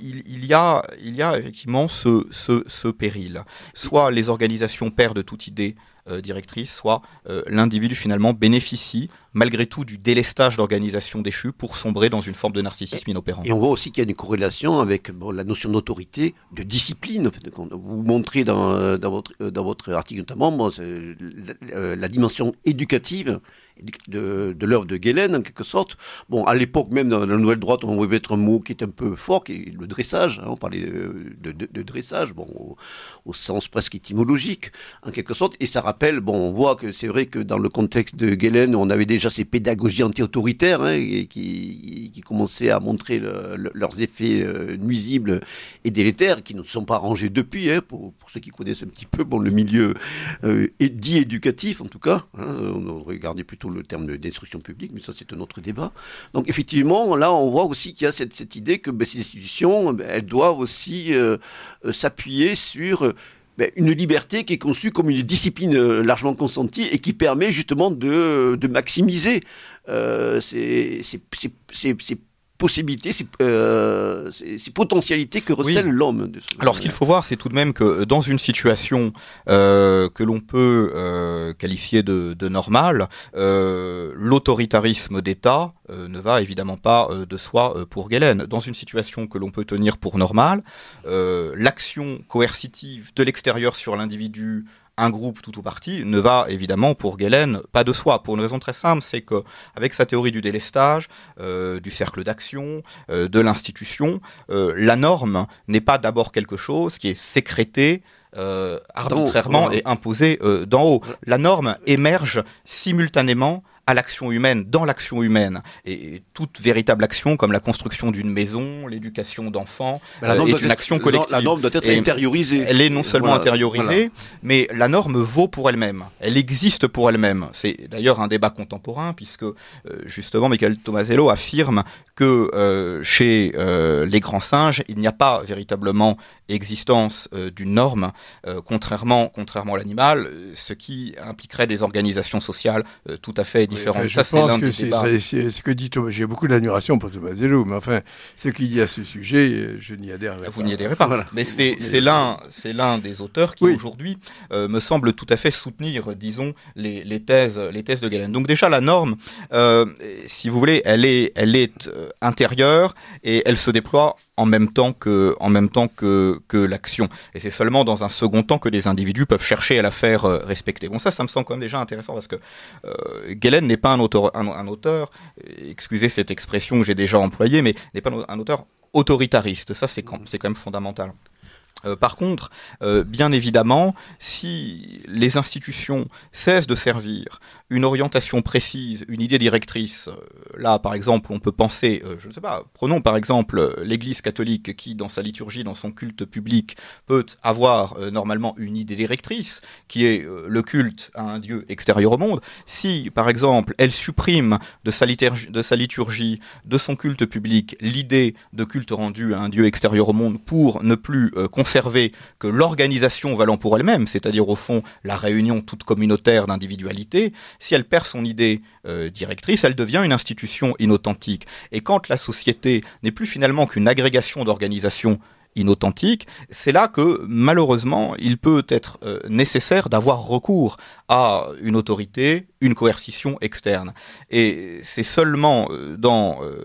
il, y a, il y effectivement ce, péril. Soit les organisations perdent toute idée directrice, soit euh, l'individu finalement bénéficie malgré tout du délestage d'organisation déchue pour sombrer dans une forme de narcissisme inopérant. Et on voit aussi qu'il y a une corrélation avec la notion d'autorité, de discipline. Vous montrez dans, dans, votre, dans votre article notamment la, dimension éducative de, l'œuvre de Guélène, en quelque sorte. Bon, à l'époque, même dans la Nouvelle Droite, on voulait mettre un mot qui est un peu fort, qui est le dressage. Hein. on parlait de, de, dressage, bon, au, sens presque étymologique, en quelque sorte. Et ça rappelle, bon, on voit que c'est vrai que dans le contexte de Guélène, on avait déjà ces pédagogies anti-autoritaires hein, qui, qui, commençaient à montrer leurs effets euh, nuisibles et délétères, qui ne sont pas rangés depuis, hein, pour, pour, ceux qui connaissent un petit peu bon, le milieu euh, dit éducatif, en tout cas. on regardait plutôt le terme de destruction publique, mais ça c'est un autre débat. Donc effectivement, là on voit aussi qu'il y a cette, cette idée que ben, ces institutions, ben, elles doivent aussi euh, euh, s'appuyer sur euh, ben, une liberté qui est conçue comme une discipline largement consentie et qui permet justement de, de maximiser ces, ces possibilités, euh, ces, potentialités que recèle l'homme. Alors ce qu'il faut voir, c'est tout de même que dans une situation euh, que l'on peut euh, qualifier de, de normale, l'autoritarisme d'État ne va évidemment pas de soi pour Galen. Dans une situation que l'on peut tenir pour normale, l'action coercitive de l'extérieur sur l'individu un groupe tout ou parti ne va évidemment pour Galen pas de soi. Pour une raison très simple, c'est que avec sa théorie du délestage, euh, du cercle d'action, euh, de l'institution, euh, la norme n'est pas d'abord quelque chose qui est sécrété arbitrairement et imposé d'en haut. La norme émerge simultanément à l'action humaine, dans l'action humaine. Et, toute véritable action, comme la construction d'une maison, l'éducation d'enfants, euh, est une action collective. La norme doit être intériorisée. Elle est non seulement intériorisée, mais la norme vaut pour elle-même. Elle existe pour elle-même. C'est d'ailleurs un débat contemporain, puisque euh, justement Michael Tomasello affirme que euh, chez les grands singes, il n'y a pas véritablement existence d'une norme, contrairement, contrairement à l'animal, ce qui impliquerait des organisations sociales tout à fait différentes. je pense que c'est ce que dit Thomas. J'ai beaucoup d'admiration pour Thomas Zello, mais enfin, ce qu'il dit à ce sujet, je n'y adhère pas. Vous n'y adhérez pas. Mais c'est l'un c'est l'un des auteurs qui aujourd'hui euh, me semble tout à fait soutenir, disons, les, les, thèses les thèses de Galen. Donc déjà la norme, euh, si vous voulez, elle est elle est euh, intérieure et elle se déploie en même temps que, l'action. Et c'est seulement dans un second temps que des individus peuvent chercher à la faire euh, respecter. Bon, ça, ça me semble quand même déjà intéressant parce que euh, n'est pas un auteur, un, auteur, excusez cette expression que j'ai déjà employée, mais n'est pas un auteur autoritariste. Ça, c'est quand, quand même fondamental. Euh, par contre, euh, bien évidemment, si les institutions cessent de servir une orientation précise, une idée directrice, euh, là par exemple on peut penser, je ne sais pas, prenons par exemple l'Église catholique qui dans sa liturgie, dans son culte public, peut avoir normalement une idée directrice, qui est le culte à un Dieu extérieur au monde, si par exemple elle supprime de sa, liturgie, de son culte public, l'idée de culte rendu à un Dieu extérieur au monde pour ne plus observer que l'organisation valant pour elle-même, c'est-à-dire au fond la réunion toute communautaire d'individualité, si elle perd son idée euh, directrice, elle devient une institution inauthentique. Et quand la société n'est plus finalement qu'une agrégation d'organisations inauthentique, c'est là que malheureusement il peut être euh, nécessaire d'avoir recours à une autorité, une coercition externe. Et c'est seulement euh, dans euh,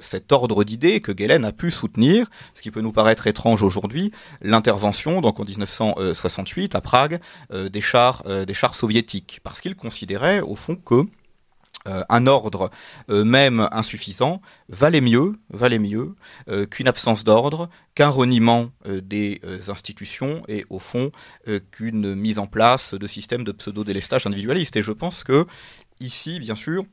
cet ordre d'idées que Galen a pu soutenir, ce qui peut nous paraître étrange aujourd'hui, l'intervention donc en 1968 à Prague des chars des chars soviétiques, parce qu'il considérait au fond que un ordre euh, même insuffisant valait mieux, valait mieux euh, qu'une absence d'ordre, qu'un reniement des institutions et au fond qu'une mise en place de systèmes de pseudo-délestage individualiste. Et je pense que ici, bien sûr,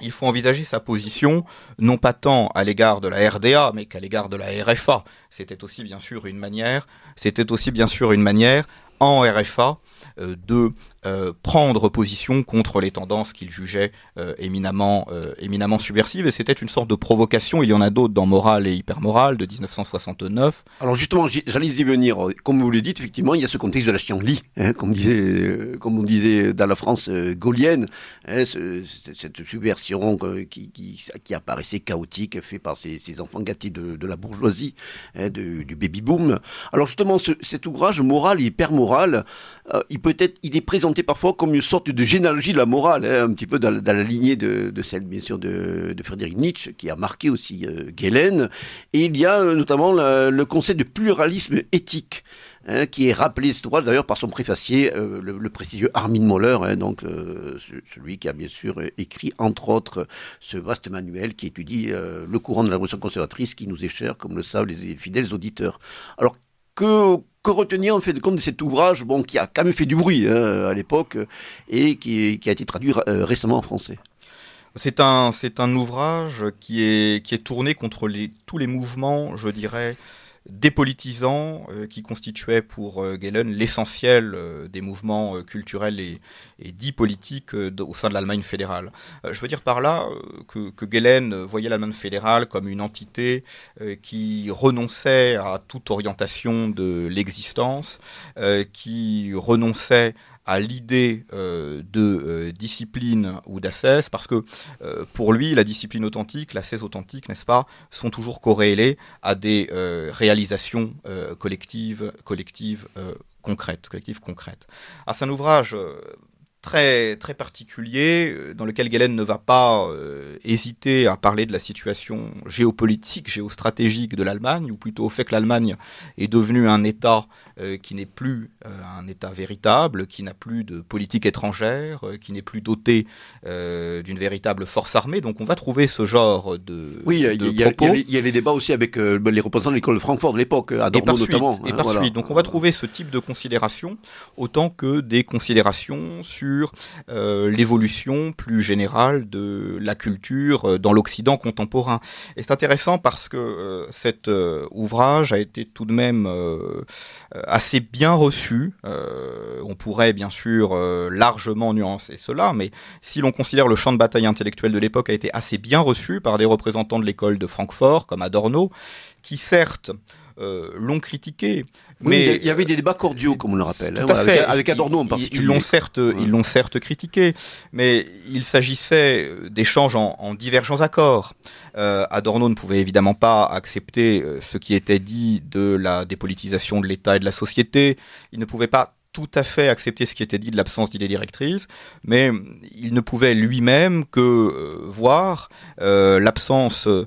il faut envisager sa position non pas tant à l'égard de la RDA, mais qu'à l'égard de la RFA. C'était aussi bien sûr une manière, c'était aussi bien sûr une manière en RFA euh, de euh, prendre position contre les tendances qu'il jugeait euh, éminemment, éminemment subversives. Et c'était une sorte de provocation. Il y en a d'autres dans Morale et Hypermorale de 1969. Alors justement, j'allais y venir. Comme vous le dites, effectivement, il y a ce contexte de la chienlit, hein, comme, disait, comme on disait dans la France gaulienne, hein, cette subversion qui, qui, apparaissait chaotique, fait par ces, enfants gâtés de, la bourgeoisie, hein, du, baby-boom. Alors justement, cet ouvrage, Morale et Hypermorale, euh, il peut être, il est parfois comme une sorte de généalogie de la morale, hein, un petit peu dans, la lignée de, celle bien sûr de, de Frédéric Nietzsche, qui a marqué aussi euh. Et il y a euh, notamment le concept de pluralisme éthique. Hein, qui est rappelé cet ouvrage d'ailleurs par son préfacier, le, prestigieux Armin Moller, hein, donc celui qui a bien sûr écrit entre autres ce vaste manuel qui étudie le courant de la révolution conservatrice qui nous est cher, comme le savent les fidèles auditeurs. Alors que que retenir en fait de compte de cet ouvrage bon, qui a quand même fait du bruit hein, à l'époque et qui, a été traduit euh, récemment en français. C'est un, ouvrage qui est, tourné contre tous les mouvements, je dirais, dépolitisant euh, qui constituait pour euh, l'essentiel euh, des mouvements culturels et, dits politiques au sein de l'Allemagne fédérale. je veux dire par là que, que voyait l'Allemagne fédérale comme une entité qui renonçait à toute orientation de l'existence, qui renonçait à l'idée euh, de euh, discipline ou d'assesse, parce que euh, pour lui, la discipline authentique, l'assesse authentique, n'est-ce pas, sont toujours corrélées à des réalisations collectives, collectives concrètes, collectives concrètes. Ah, c'est un ouvrage très très particulier dans lequel Galen ne va pas hésiter à parler de la situation géopolitique, géostratégique de l'Allemagne, ou plutôt au fait que l'Allemagne est devenue un État euh, qui n'est plus euh, un État véritable, qui n'a plus de politique étrangère, euh, qui n'est plus doté d'une véritable force armée. Donc on va trouver ce genre de Oui, il y, y, a les débats aussi avec les représentants de l'école de Francfort de l'époque, à Dortmund notamment. Et hein, par suite. Donc on va trouver ce type de considération autant que des considérations sur l'évolution plus générale de la culture dans l'Occident contemporain. Et c'est intéressant parce que cet ouvrage a été tout de même euh, assez bien reçu. Euh, on pourrait bien sûr euh, largement nuancer cela, mais si l'on considère le champ de bataille intellectuel de l'époque a été assez bien reçu par des représentants de l'école de Francfort, comme Adorno, qui certes l'ont critiqué, mais il y avait des débats cordiaux, comme on le rappelle, hein, avec, Adorno en particulier. Ils l'ont certes, ils l'ont certes critiqué, mais il s'agissait d'échanges en, en, divergents accords. Euh, Adorno ne pouvait évidemment pas accepter euh, ce qui était dit de la dépolitisation de l'État et de la société. Il ne pouvait pas tout à fait accepter ce qui était dit de l'absence d'idée directrice, mais il ne pouvait lui-même que euh, voir euh, l'absence euh,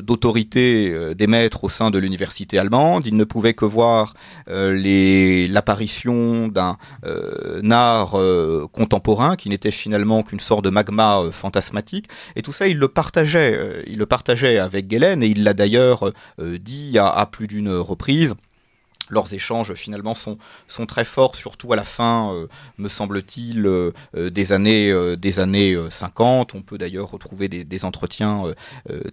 d'autorité des maîtres au sein de l'université allemande. Il ne pouvait que voir l'apparition d'un art contemporain qui n'était finalement qu'une sorte de magma fantasmatique. Et tout ça, il le partageait. il le partageait avec Galen et il l'a d'ailleurs dit à plus d'une reprise leurs échanges finalement sont, sont très forts, surtout à la fin, euh, me semble-t-il, euh, euh, des années, des années 50. On peut d'ailleurs retrouver des, entretiens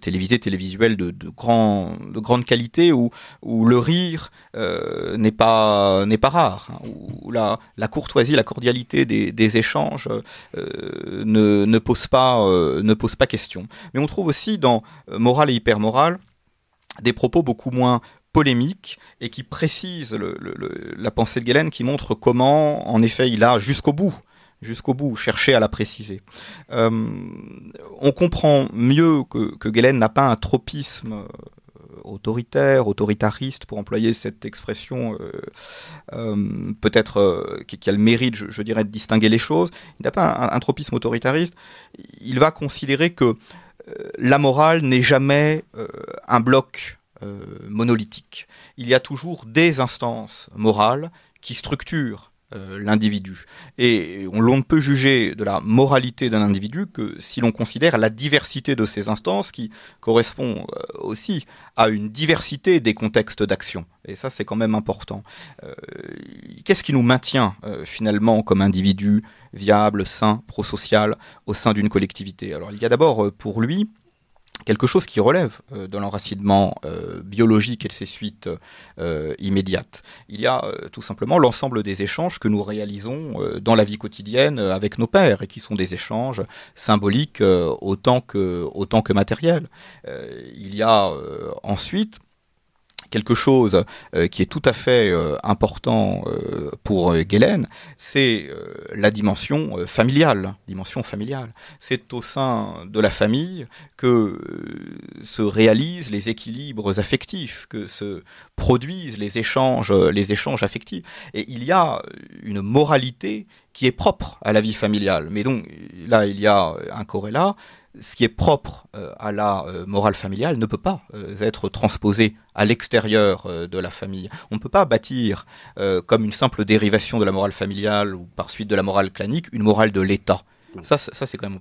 télévisés, télévisuels de, de, grand, de grande qualité où, où le rire n'est pas, pas rare, hein, où la, la courtoisie, la cordialité des, des échanges ne, ne, pose pas, ne pose pas question. Mais on trouve aussi dans Morale et hypermorale des propos beaucoup moins polémique et qui précise la pensée de Galen, qui montre comment, en effet, il a jusqu'au bout jusqu'au bout, cherché à la préciser. Euh, on comprend mieux que, que n'a pas un tropisme euh, autoritaire, autoritariste, pour employer cette expression euh, peut-être qui, a le mérite, je, dirais, de distinguer les choses. Il n'a pas un, tropisme autoritariste. Il va considérer que la morale n'est jamais un bloc monolithique. Il y a toujours des instances morales qui structurent euh, l'individu. Et on, ne peut juger de la moralité d'un individu que si l'on considère la diversité de ces instances qui correspond euh, aussi à une diversité des contextes d'action. Et ça, c'est quand même important. Qu'est-ce qui nous maintient finalement comme individu viable, sain, prosocial au sein d'une collectivité? Alors il y a d'abord pour lui quelque chose qui relève euh, de l'enracinement euh, biologique et de ses suites euh, immédiates. Il y a tout simplement l'ensemble des échanges que nous réalisons dans la vie quotidienne avec nos pères et qui sont des échanges symboliques autant que, autant que matériels. il y a ensuite quelque chose euh, qui est tout à fait euh, important euh, pour Galen, c'est la dimension familiale. C'est au sein de la famille que se réalisent les équilibres affectifs, que se produisent les échanges, les échanges affectifs. Et il y a une moralité qui est propre à la vie familiale. Mais donc là, il y a un corrélat, ce qui est propre euh, à la euh, morale familiale ne peut pas euh, être transposé à l'extérieur de la famille. On ne peut pas bâtir, comme une simple dérivation de la morale familiale ou par suite de la morale clanique, une morale de l'État. Ça, c'est quand, même,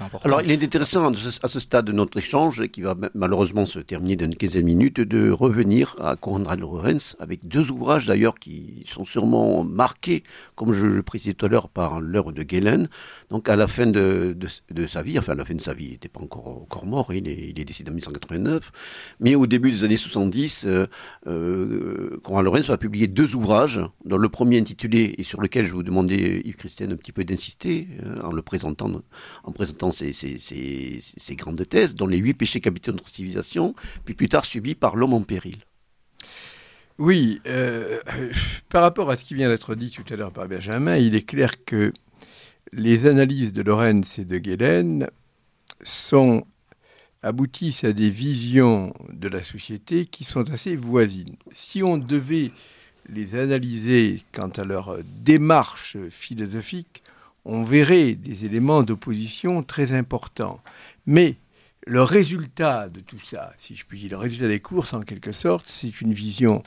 important. Alors, il est intéressant à ce stade de notre échange, qui va malheureusement se terminer dans une quinzaine de minutes, de revenir à Conrad Lorenz, avec deux ouvrages d'ailleurs qui sont sûrement marqués, comme je le précisais tout à l'heure, par l'œuvre de Galen. Donc, à la fin de, sa vie, enfin, à la fin de sa vie, il n'était pas encore, mort, il est, décédé en 1989, mais au début des années 70, euh, euh, Conrad Lorenz va publier deux ouvrages, dont le premier intitulé, et sur lequel je vous demandais, Yves Christian, un petit peu d'insister, euh, en le en présentant ces, grandes thèses, dont les huit péchés capitaux de notre civilisation, puis plus tard suivis par l'homme en péril. Oui, euh, par rapport à ce qui vient d'être dit tout à l'heure par Benjamin, il est clair que les analyses de Lorenz et de Guélen sont aboutissent à des visions de la société qui sont assez voisines. Si on devait les analyser quant à leur démarche philosophique, on verrait des éléments d'opposition très importants. Mais le résultat de tout ça, si je puis dire, le résultat des courses, en quelque sorte, c'est une vision,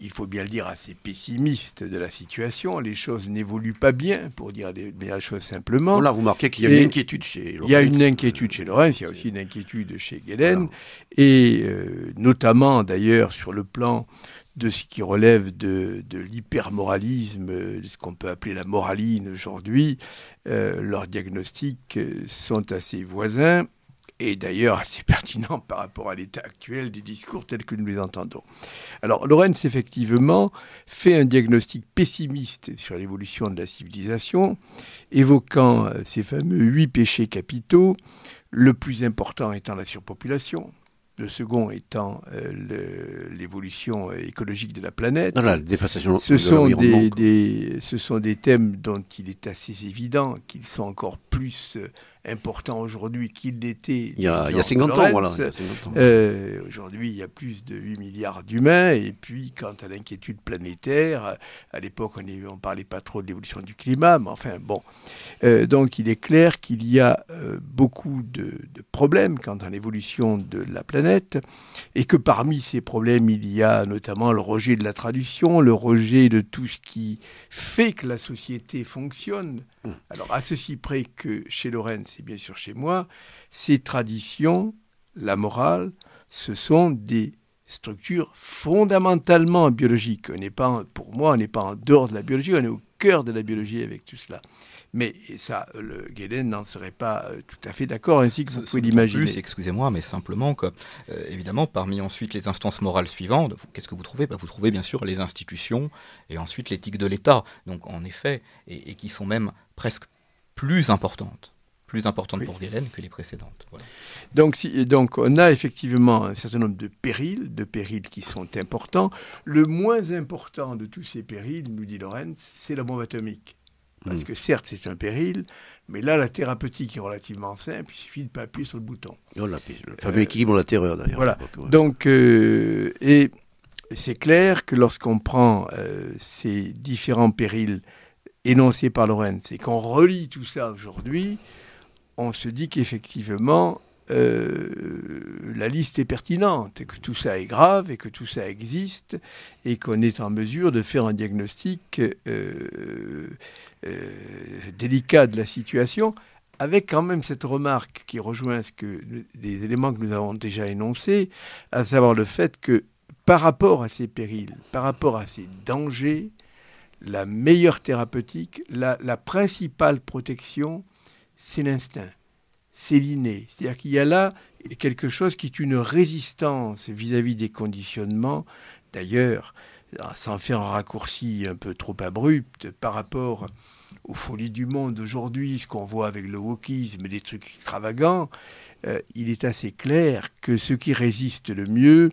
il faut bien le dire, assez pessimiste de la situation. Les choses n'évoluent pas bien, pour dire les, choses simplement. Là, vous marquez qu'il y a une inquiétude chez Lorenz. Il y a une inquiétude chez Lorenz, il y a aussi une inquiétude chez Galen, et euh, notamment d'ailleurs sur le plan de ce qui relève de, de l'hypermoralisme, ce qu'on peut appeler la moraline aujourd'hui, euh, leurs diagnostics sont assez voisins et d'ailleurs assez pertinents par rapport à l'état actuel des discours tels que nous les entendons. Alors Lorenz, effectivement, fait un diagnostic pessimiste sur l'évolution de la civilisation, évoquant euh, ces fameux huit péchés capitaux, le plus important étant la surpopulation, le second étant euh, l'évolution écologique de la planète. ce, sont des, ce sont des thèmes dont il est assez évident qu'ils sont encore plus euh, important aujourd'hui qu'il l'était il, y a 50 ans. Voilà, euh, aujourd'hui, il y a plus de 8 milliards d'humains. Et puis, quant à l'inquiétude planétaire, à l'époque, on ne parlait pas trop de l'évolution du climat. Mais enfin, bon. Euh, donc, il est clair qu'il y a euh, beaucoup de, de, problèmes quant à l'évolution de la planète. Et que parmi ces problèmes, il y a notamment le rejet de la tradition, le rejet de tout ce qui fait que la société fonctionne. Hmm. Alors, à ceci près que chez Lorraine, c'est bien sûr chez moi, ces traditions, la morale, ce sont des structures fondamentalement biologiques. On n'est pas, pour moi, on n'est pas en dehors de la biologie, on est au cœur de la biologie avec tout cela. Mais ça, le Guélen n'en serait pas euh, tout à fait d'accord, ainsi que vous pouvez l'imaginer. Excusez-moi, mais simplement que, euh, évidemment, parmi ensuite les instances morales suivantes, qu'est-ce que vous trouvez? Bah, Vous trouvez bien sûr les institutions et ensuite l'éthique de l'État. Donc, en effet, et, qui sont même presque plus importantes plus importantes pour Guélen que les précédentes. Donc, si, donc, on a effectivement un certain nombre de périls, de périls qui sont importants. Le moins important de tous ces périls, nous dit Lorenz, c'est la bombe atomique. Parce hmm. que certes, c'est un péril, mais là, la thérapeutique est relativement simple, il suffit de ne pas appuyer sur le bouton. Oh, le fameux équilibre la terreur, d'ailleurs. Voilà. Donc, euh, et c'est clair que lorsqu'on prend euh, ces différents périls énoncés par Lorraine, c'est qu'on relit tout ça aujourd'hui, on se dit qu'effectivement, euh, la liste est pertinente, et que tout ça est grave, et que tout ça existe, et qu'on est en mesure de faire un diagnostic euh, euh, délicat de la situation, avec quand même cette remarque qui rejoint ce que, des éléments que nous avons déjà énoncés, à savoir le fait que par rapport à ces périls, par rapport à ces dangers, la meilleure thérapeutique, la, la principale protection, c'est l'instinct c'est l'inné. C'est-à-dire qu'il y a là quelque chose qui est une résistance vis-à-vis des conditionnements. D'ailleurs, sans faire un raccourci un peu trop abrupt par rapport aux folies du monde aujourd'hui, ce qu'on voit avec le wokisme, des trucs extravagants, euh, il est assez clair que ce qui résiste le mieux,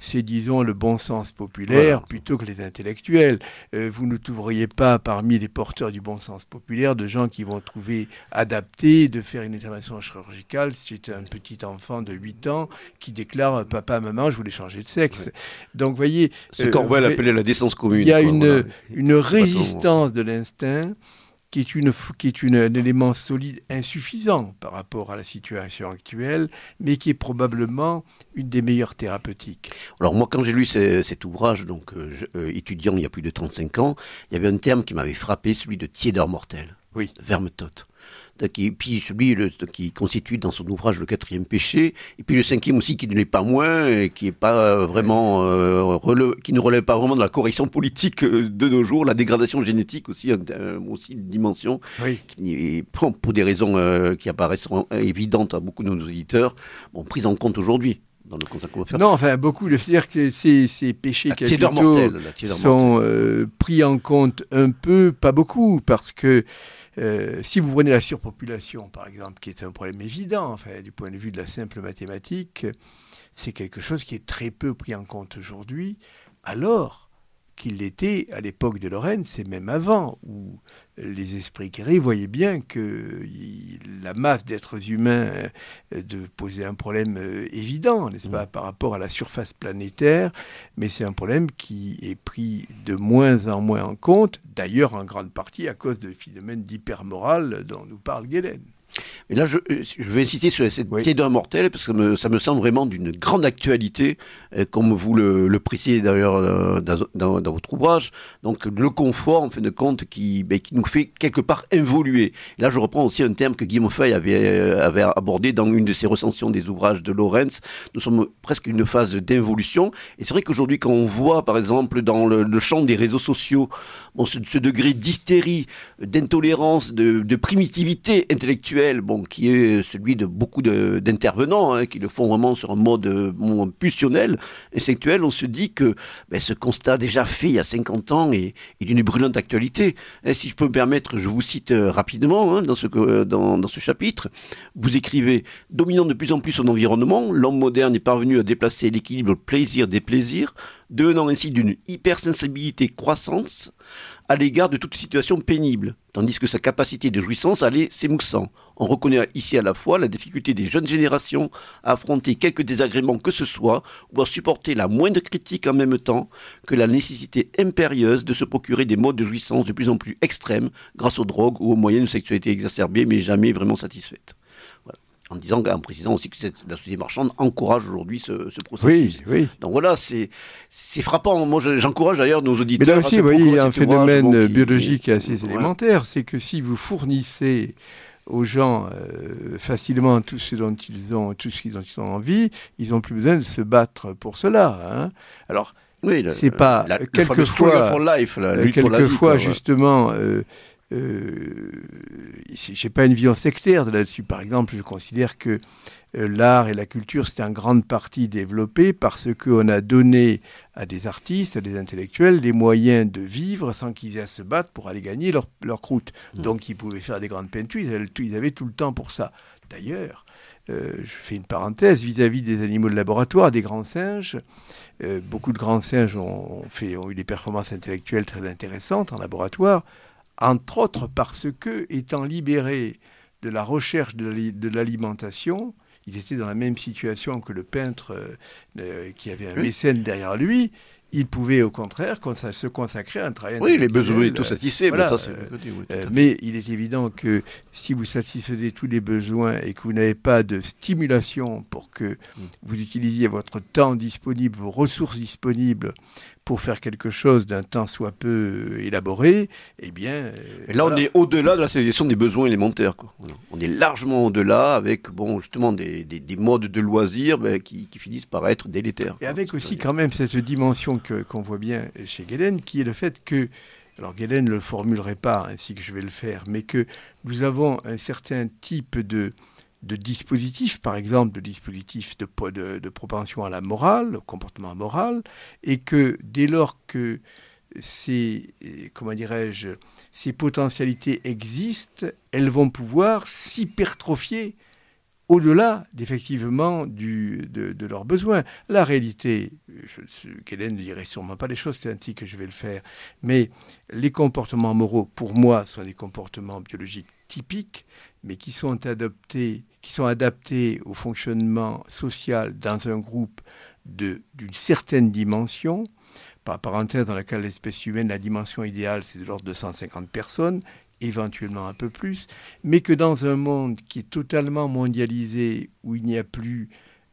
c'est, disons, le bon sens populaire plutôt que les intellectuels. Euh, vous ne trouveriez pas parmi les porteurs du bon sens populaire de gens qui vont trouver adapté de faire une intervention chirurgicale si c'est un petit enfant de 8 ans qui déclare Papa, maman, je voulais changer de sexe. Donc, voyez. Ce euh, qu'Orwell appelait la décence commune. Il y a une, une résistance de l'instinct qui est, une, qui est une, un élément solide insuffisant par rapport à la situation actuelle, mais qui est probablement une des meilleures thérapeutiques. Alors moi, quand j'ai lu cet ouvrage, donc euh, euh, étudiant il y a plus de 35 ans, il y avait un terme qui m'avait frappé, celui de tiédeur mortel, oui. vermetote qui, puis celui le, qui constitue dans son ouvrage le quatrième péché, et puis le cinquième aussi qui ne l'est pas moins, et qui est pas vraiment euh, qui ne relève pas vraiment de la correction politique euh, de nos jours, la dégradation génétique aussi, aussi une dimension qui, pour des raisons euh, qui apparaissent évidentes à beaucoup de nos auditeurs, bon, prise en compte aujourd'hui. Dans le qu'on va faire. Non, enfin, beaucoup de dire que ces, ces péchés capitaux sont pris en compte un peu, pas beaucoup, parce que euh, si vous prenez la surpopulation, par exemple, qui est un problème évident, du point de vue de la simple mathématique, c'est quelque chose qui est très peu pris en compte aujourd'hui, alors qu'il l'était à l'époque de Lorraine, c'est même avant, où les esprits guéris voyaient bien que la masse d'êtres humains euh, de poser un problème euh, évident, n'est-ce pas, par rapport à la surface planétaire, mais c'est un problème qui est pris de moins en moins en compte, d'ailleurs en grande partie à cause de phénomènes d'hypermorale dont nous parle Guélène. Mais là, je, je, vais insister sur cette oui. d'un mortel, parce que ça me semble vraiment d'une grande actualité, euh, comme vous le, le précisez d'ailleurs euh, dans, dans, votre ouvrage. Donc, le confort, en fin de compte, qui, ben, qui nous fait quelque part évoluer. là, je reprends aussi un terme que Guillaume Feuille avait, euh, avait abordé dans une de ses recensions des ouvrages de Lorenz. Nous sommes presque une phase d'involution. Et c'est vrai qu'aujourd'hui, quand on voit, par exemple, dans le, le champ des réseaux sociaux, bon, ce, ce degré d'hystérie, d'intolérance, de, de primitivité intellectuelle, bon, bon, qui est celui de beaucoup d'intervenants, hein, qui le font vraiment sur un mode, mode pulsionnel, instinctuel, on se dit que ben, ce constat déjà fait il y a 50 ans est, d'une brûlante actualité. Et si je peux me permettre, je vous cite rapidement hein, dans, ce, chapitre, vous écrivez, dominant de plus en plus son environnement, l'homme moderne est parvenu à déplacer l'équilibre plaisir des plaisirs, devenant ainsi d'une hypersensibilité croissante à l'égard de toute situation pénible, tandis que sa capacité de jouissance allait s'émoussant. On reconnaît ici à la fois la difficulté des jeunes générations à affronter quelques désagréments que ce soit, ou à supporter la moindre critique en même temps, que la nécessité impérieuse de se procurer des modes de jouissance de plus en plus extrêmes grâce aux drogues ou aux moyens de sexualité exacerbés mais jamais vraiment satisfaites en disant, en précisant aussi que la société marchande encourage aujourd'hui ce, processus. Oui, oui. Donc voilà, c'est frappant. Moi, j'encourage d'ailleurs nos auditeurs. Mais là aussi, vous voyez, il y a un phénomène biologique assez élémentaire, c'est que si vous fournissez aux gens euh, facilement tout ce dont ils ont, tout ce dont ils ont envie, ils n'ont plus besoin de se battre pour cela. Hein. Alors, oui, c'est pas quelquefois, quelquefois justement. Euh, euh, j'ai pas une vision sectaire de là-dessus. Par exemple, je considère que euh, l'art et la culture, c'est en grande partie développé parce qu'on a donné à des artistes, à des intellectuels, les moyens de vivre sans qu'ils aient à se battre pour aller gagner leur, leur croûte. Mmh. Donc ils pouvaient faire des grandes peintures, ils avaient, ils avaient tout le temps pour ça. D'ailleurs, euh, je fais une parenthèse vis-à-vis des animaux de laboratoire, des grands singes. Euh, beaucoup de grands singes ont, fait, ont eu des performances intellectuelles très intéressantes en laboratoire entre autres parce que, étant libérés de la recherche de l'alimentation, ils étaient dans la même situation que le peintre euh, qui avait un mécène derrière lui. Il pouvait au contraire se consacrer à un travail. Oui, les besoins étaient tout satisfaits. mais, ça, euh, euh, mais il est évident que si vous satisfaisez tous les besoins et que vous n'avez pas de stimulation pour que mm. vous utilisiez votre temps disponible, vos ressources disponibles pour faire quelque chose d'un temps soit peu élaboré, eh bien... Euh, là, on est au-delà de la sélection des besoins élémentaires. Quoi. On est largement au-delà avec, bon, justement, des, des, modes de loisirs ben, qui, qui, finissent par être délétères. Et avec aussi quand même cette dimension qu'on voit bien chez Galen, qui est le fait que alors Galen ne le formulerait pas ainsi que je vais le faire, mais que nous avons un certain type de, de dispositifs, par exemple de dispositifs de, de, propension à la morale, au comportement moral, et que dès lors que ces, comment dirais-je, ces potentialités existent, elles vont pouvoir s'hypertrophier au-delà d'effectivement de, de, leurs besoins. La réalité, je, ne dirait sûrement pas les choses, c'est ainsi que je vais le faire, mais les comportements moraux, pour moi, sont des comportements biologiques typiques, mais qui sont adaptés, qui sont adaptés au fonctionnement social dans un groupe d'une certaine dimension. Par parenthèse, dans laquelle l'espèce humaine, la dimension idéale, c'est de l'ordre de 150 personnes, éventuellement un peu plus, mais que dans un monde qui est totalement mondialisé, où il n'y a plus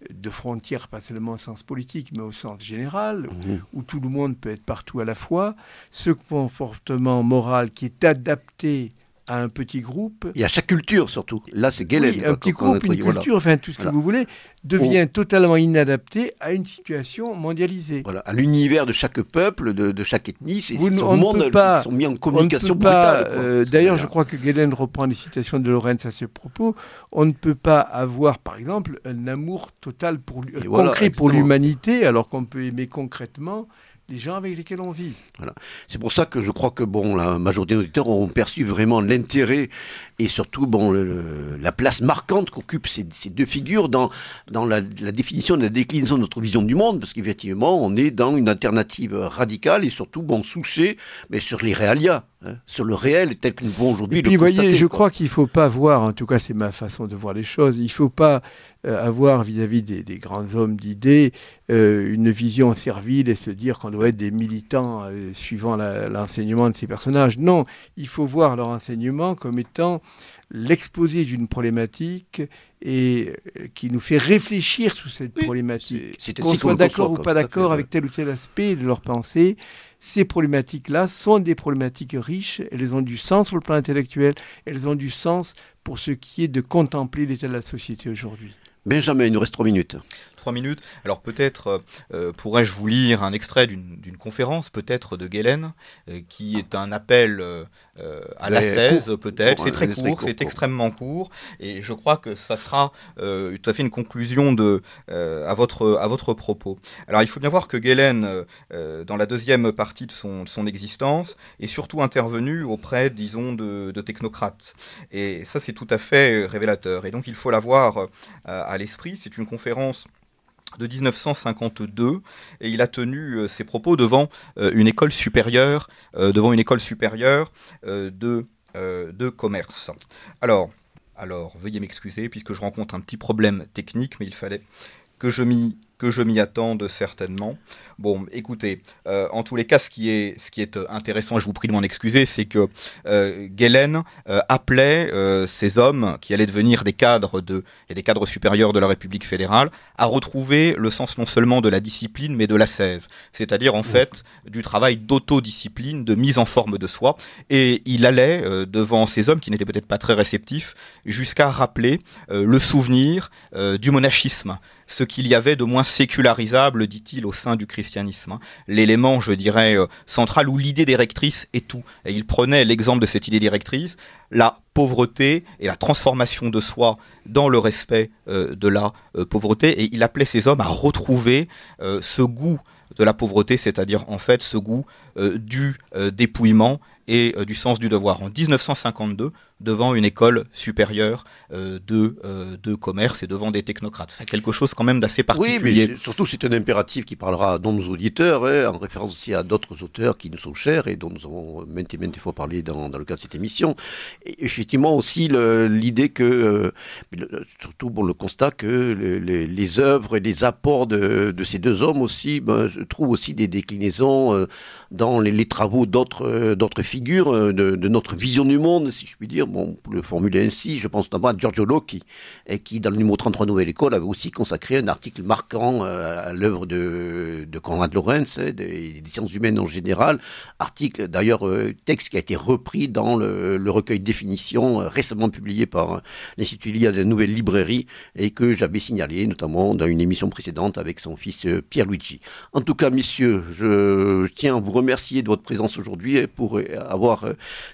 de frontières, pas seulement au sens politique, mais au sens général, mmh. où tout le monde peut être partout à la fois, ce comportement moral qui est adapté à un petit groupe. Et à chaque culture surtout. Là, c'est Galen. un petit groupe, une culture, enfin tout ce que vous voulez, devient totalement inadapté à une situation mondialisée. Voilà, à l'univers de chaque peuple, de, chaque ethnie, c'est son monde pas, sont mis en communication brutale. Euh, d'ailleurs, je crois que Galen reprend les citations de Lorenz à ce propos. On ne peut pas avoir, par exemple, un amour total pour concret pour l'humanité, alors qu'on peut aimer concrètement les gens avec lesquels on vit. Voilà. C'est pour ça que je crois que bon, la majorité des auditeurs ont perçu vraiment l'intérêt et surtout bon, la place marquante qu'occupent ces, deux figures dans, dans la, définition de la déclinaison de notre vision du monde, parce qu'effectivement, on est dans une alternative radicale et surtout bon, mais sur les réalia. Hein, sur le réel tel que nous pouvons aujourd'hui le voyez, je crois qu'il ne faut pas voir, en tout cas c'est ma façon de voir les choses, il ne faut pas euh, avoir vis-à-vis des, grands hommes d'idées euh, une vision servile et se dire qu'on doit être des militants euh, suivant l'enseignement de ces personnages. Non, il faut voir leur enseignement comme étant l'exposé d'une problématique et qui nous fait réfléchir sur cette problématique. Qu'on soit d'accord ou pas d'accord avec tel ou tel aspect de leur pensée, ces problématiques-là sont des problématiques riches, elles ont du sens sur le plan intellectuel, elles ont du sens pour ce qui est de contempler l'état de la société aujourd'hui. Benjamin, il nous reste trois minutes. trois minutes. Alors peut-être pourrais-je vous lire un extrait d'une conférence, peut-être de Galen, qui est un appel à la 16, peut-être. C'est très court, c'est extrêmement court, et je crois que ça sera tout à fait une conclusion de, à, votre, à votre propos. Alors il faut bien voir que Galen, dans la deuxième partie de son, de son existence, est surtout intervenu auprès, disons, de, de technocrates. Et ça, c'est tout à fait révélateur. Et donc, il faut l'avoir euh, à l'esprit. C'est une conférence de 1952 et il a tenu euh, ses propos devant euh, une école supérieure, devant une école supérieure de, de commerce. Alors, alors, veuillez m'excuser puisque je rencontre un petit problème technique, mais il fallait que je m'y que je m'y attende certainement. Bon, écoutez, euh, en tous les cas, ce qui est, ce qui est euh, intéressant, je vous prie de m'en excuser, c'est que euh, Galen euh, appelait ces hommes qui allaient devenir des cadres de, et des cadres supérieurs de la République fédérale à retrouver le sens non seulement de la discipline, mais de la cèse, c'est-à-dire en fait du travail d'autodiscipline, de mise en forme de soi. Et il allait devant ces hommes qui n'étaient peut-être pas très réceptifs, jusqu'à rappeler le souvenir du monachisme, ce qu'il y avait de moins sécularisable, dit-il, au sein du christianisme. Hein. L'élément, je dirais, euh, central où l'idée directrice est tout. Et il prenait l'exemple de cette idée directrice, la pauvreté et la transformation de soi dans le respect euh, de la euh, pauvreté. Et il appelait ces hommes à retrouver ce goût de la pauvreté, c'est-à-dire en fait ce goût du dépouillement et du sens du devoir. En 1952, devant une école supérieure euh, de, euh, de commerce et devant des technocrates. C'est quelque chose quand même d'assez particulier. Oui, mais surtout c'est un impératif qui parlera à nos auditeurs, hein, en référence aussi à d'autres auteurs qui nous sont chers et dont nous avons maintes et maintes fois parlé dans, dans le cadre de cette émission. Et effectivement aussi l'idée que, euh, surtout pour le constat que les, les, œuvres et les apports de, de ces deux hommes aussi, ben, je trouve aussi des déclinaisons dans les, les travaux d'autres d'autres figures de, de notre vision du monde, si je puis dire bon, pour le formuler ainsi, je pense notamment à Giorgio Locchi, et qui, dans le numéro 33 Nouvelle École, avait aussi consacré un article marquant euh, à l'œuvre de, de Conrad Lorenz, hein, des, sciences humaines en général. Article, d'ailleurs, euh, texte qui a été repris dans le, recueil Définition, euh, récemment publié par l'Institut Lia de la Nouvelle Librairie, et que j'avais signalé, notamment dans une émission précédente avec son fils Pierre-Luigi. En tout cas, messieurs, je tiens à vous remercier de votre présence aujourd'hui pour avoir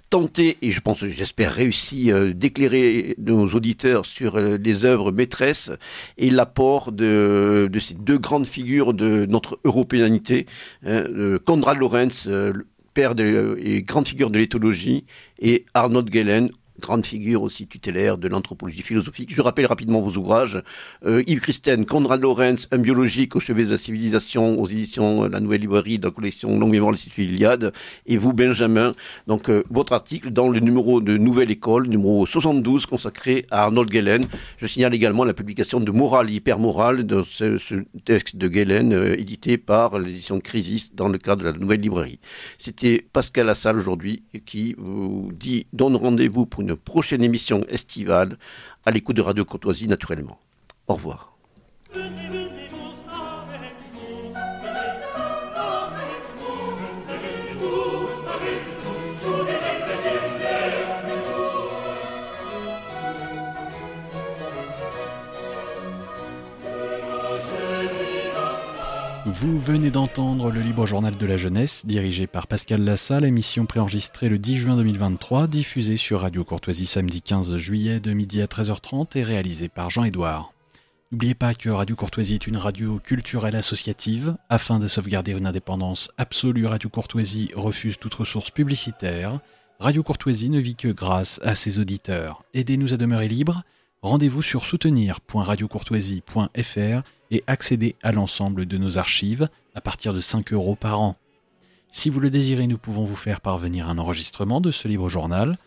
tenté, et je pense, j'espère, réussi euh, d'éclairer nos auditeurs sur euh, les œuvres maîtresses et l'apport de, ces deux grandes figures de notre européanité, hein, Konrad Lorenz, euh, père et grande figure de l'éthologie, et Arnold Gellen, grande figure aussi tutélaire de l'anthropologie philosophique. Je rappelle rapidement vos ouvrages. Euh, Yves Christen, Conrad Lorenz, Un biologique au chevet de la civilisation, aux éditions La Nouvelle Librairie de la collection Longue Mémoire de l'Institut Iliade. Et vous, Benjamin, donc euh, votre article dans le numéro de Nouvelle École, numéro 72, consacré à Arnold Gellen. Je signale également la publication de Morale hypermorale, de ce, ce texte de Gellen, euh, édité par l'édition Crisis dans le cadre de la Nouvelle Librairie. C'était Pascal Lassalle aujourd'hui qui vous dit donne rendez-vous pour une prochaine émission estivale à l'écoute de Radio Courtoisie naturellement. Au revoir. Vous venez d'entendre le Libre Journal de la Jeunesse, dirigé par Pascal Lassalle, émission préenregistrée le 10 juin 2023, diffusée sur Radio Courtoisie samedi 15 juillet de midi à 13h30 et réalisée par Jean-Édouard. N'oubliez pas que Radio Courtoisie est une radio culturelle associative. Afin de sauvegarder une indépendance absolue, Radio Courtoisie refuse toute ressource publicitaire. Radio Courtoisie ne vit que grâce à ses auditeurs. Aidez-nous à demeurer libres. Rendez-vous sur soutenir.radiocourtoisie.fr et accéder à l'ensemble de nos archives à partir de 5 euros par an. Si vous le désirez, nous pouvons vous faire parvenir un enregistrement de ce libre journal.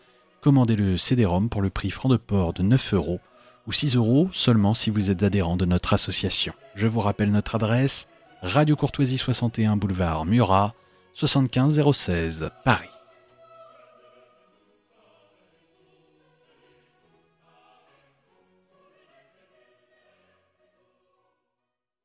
Commandez le CD-ROM pour le prix franc de port de 9 euros ou 6 euros seulement si vous êtes adhérent de notre association. Je vous rappelle notre adresse Radio Courtoisie 61 boulevard Murat 75016 Paris.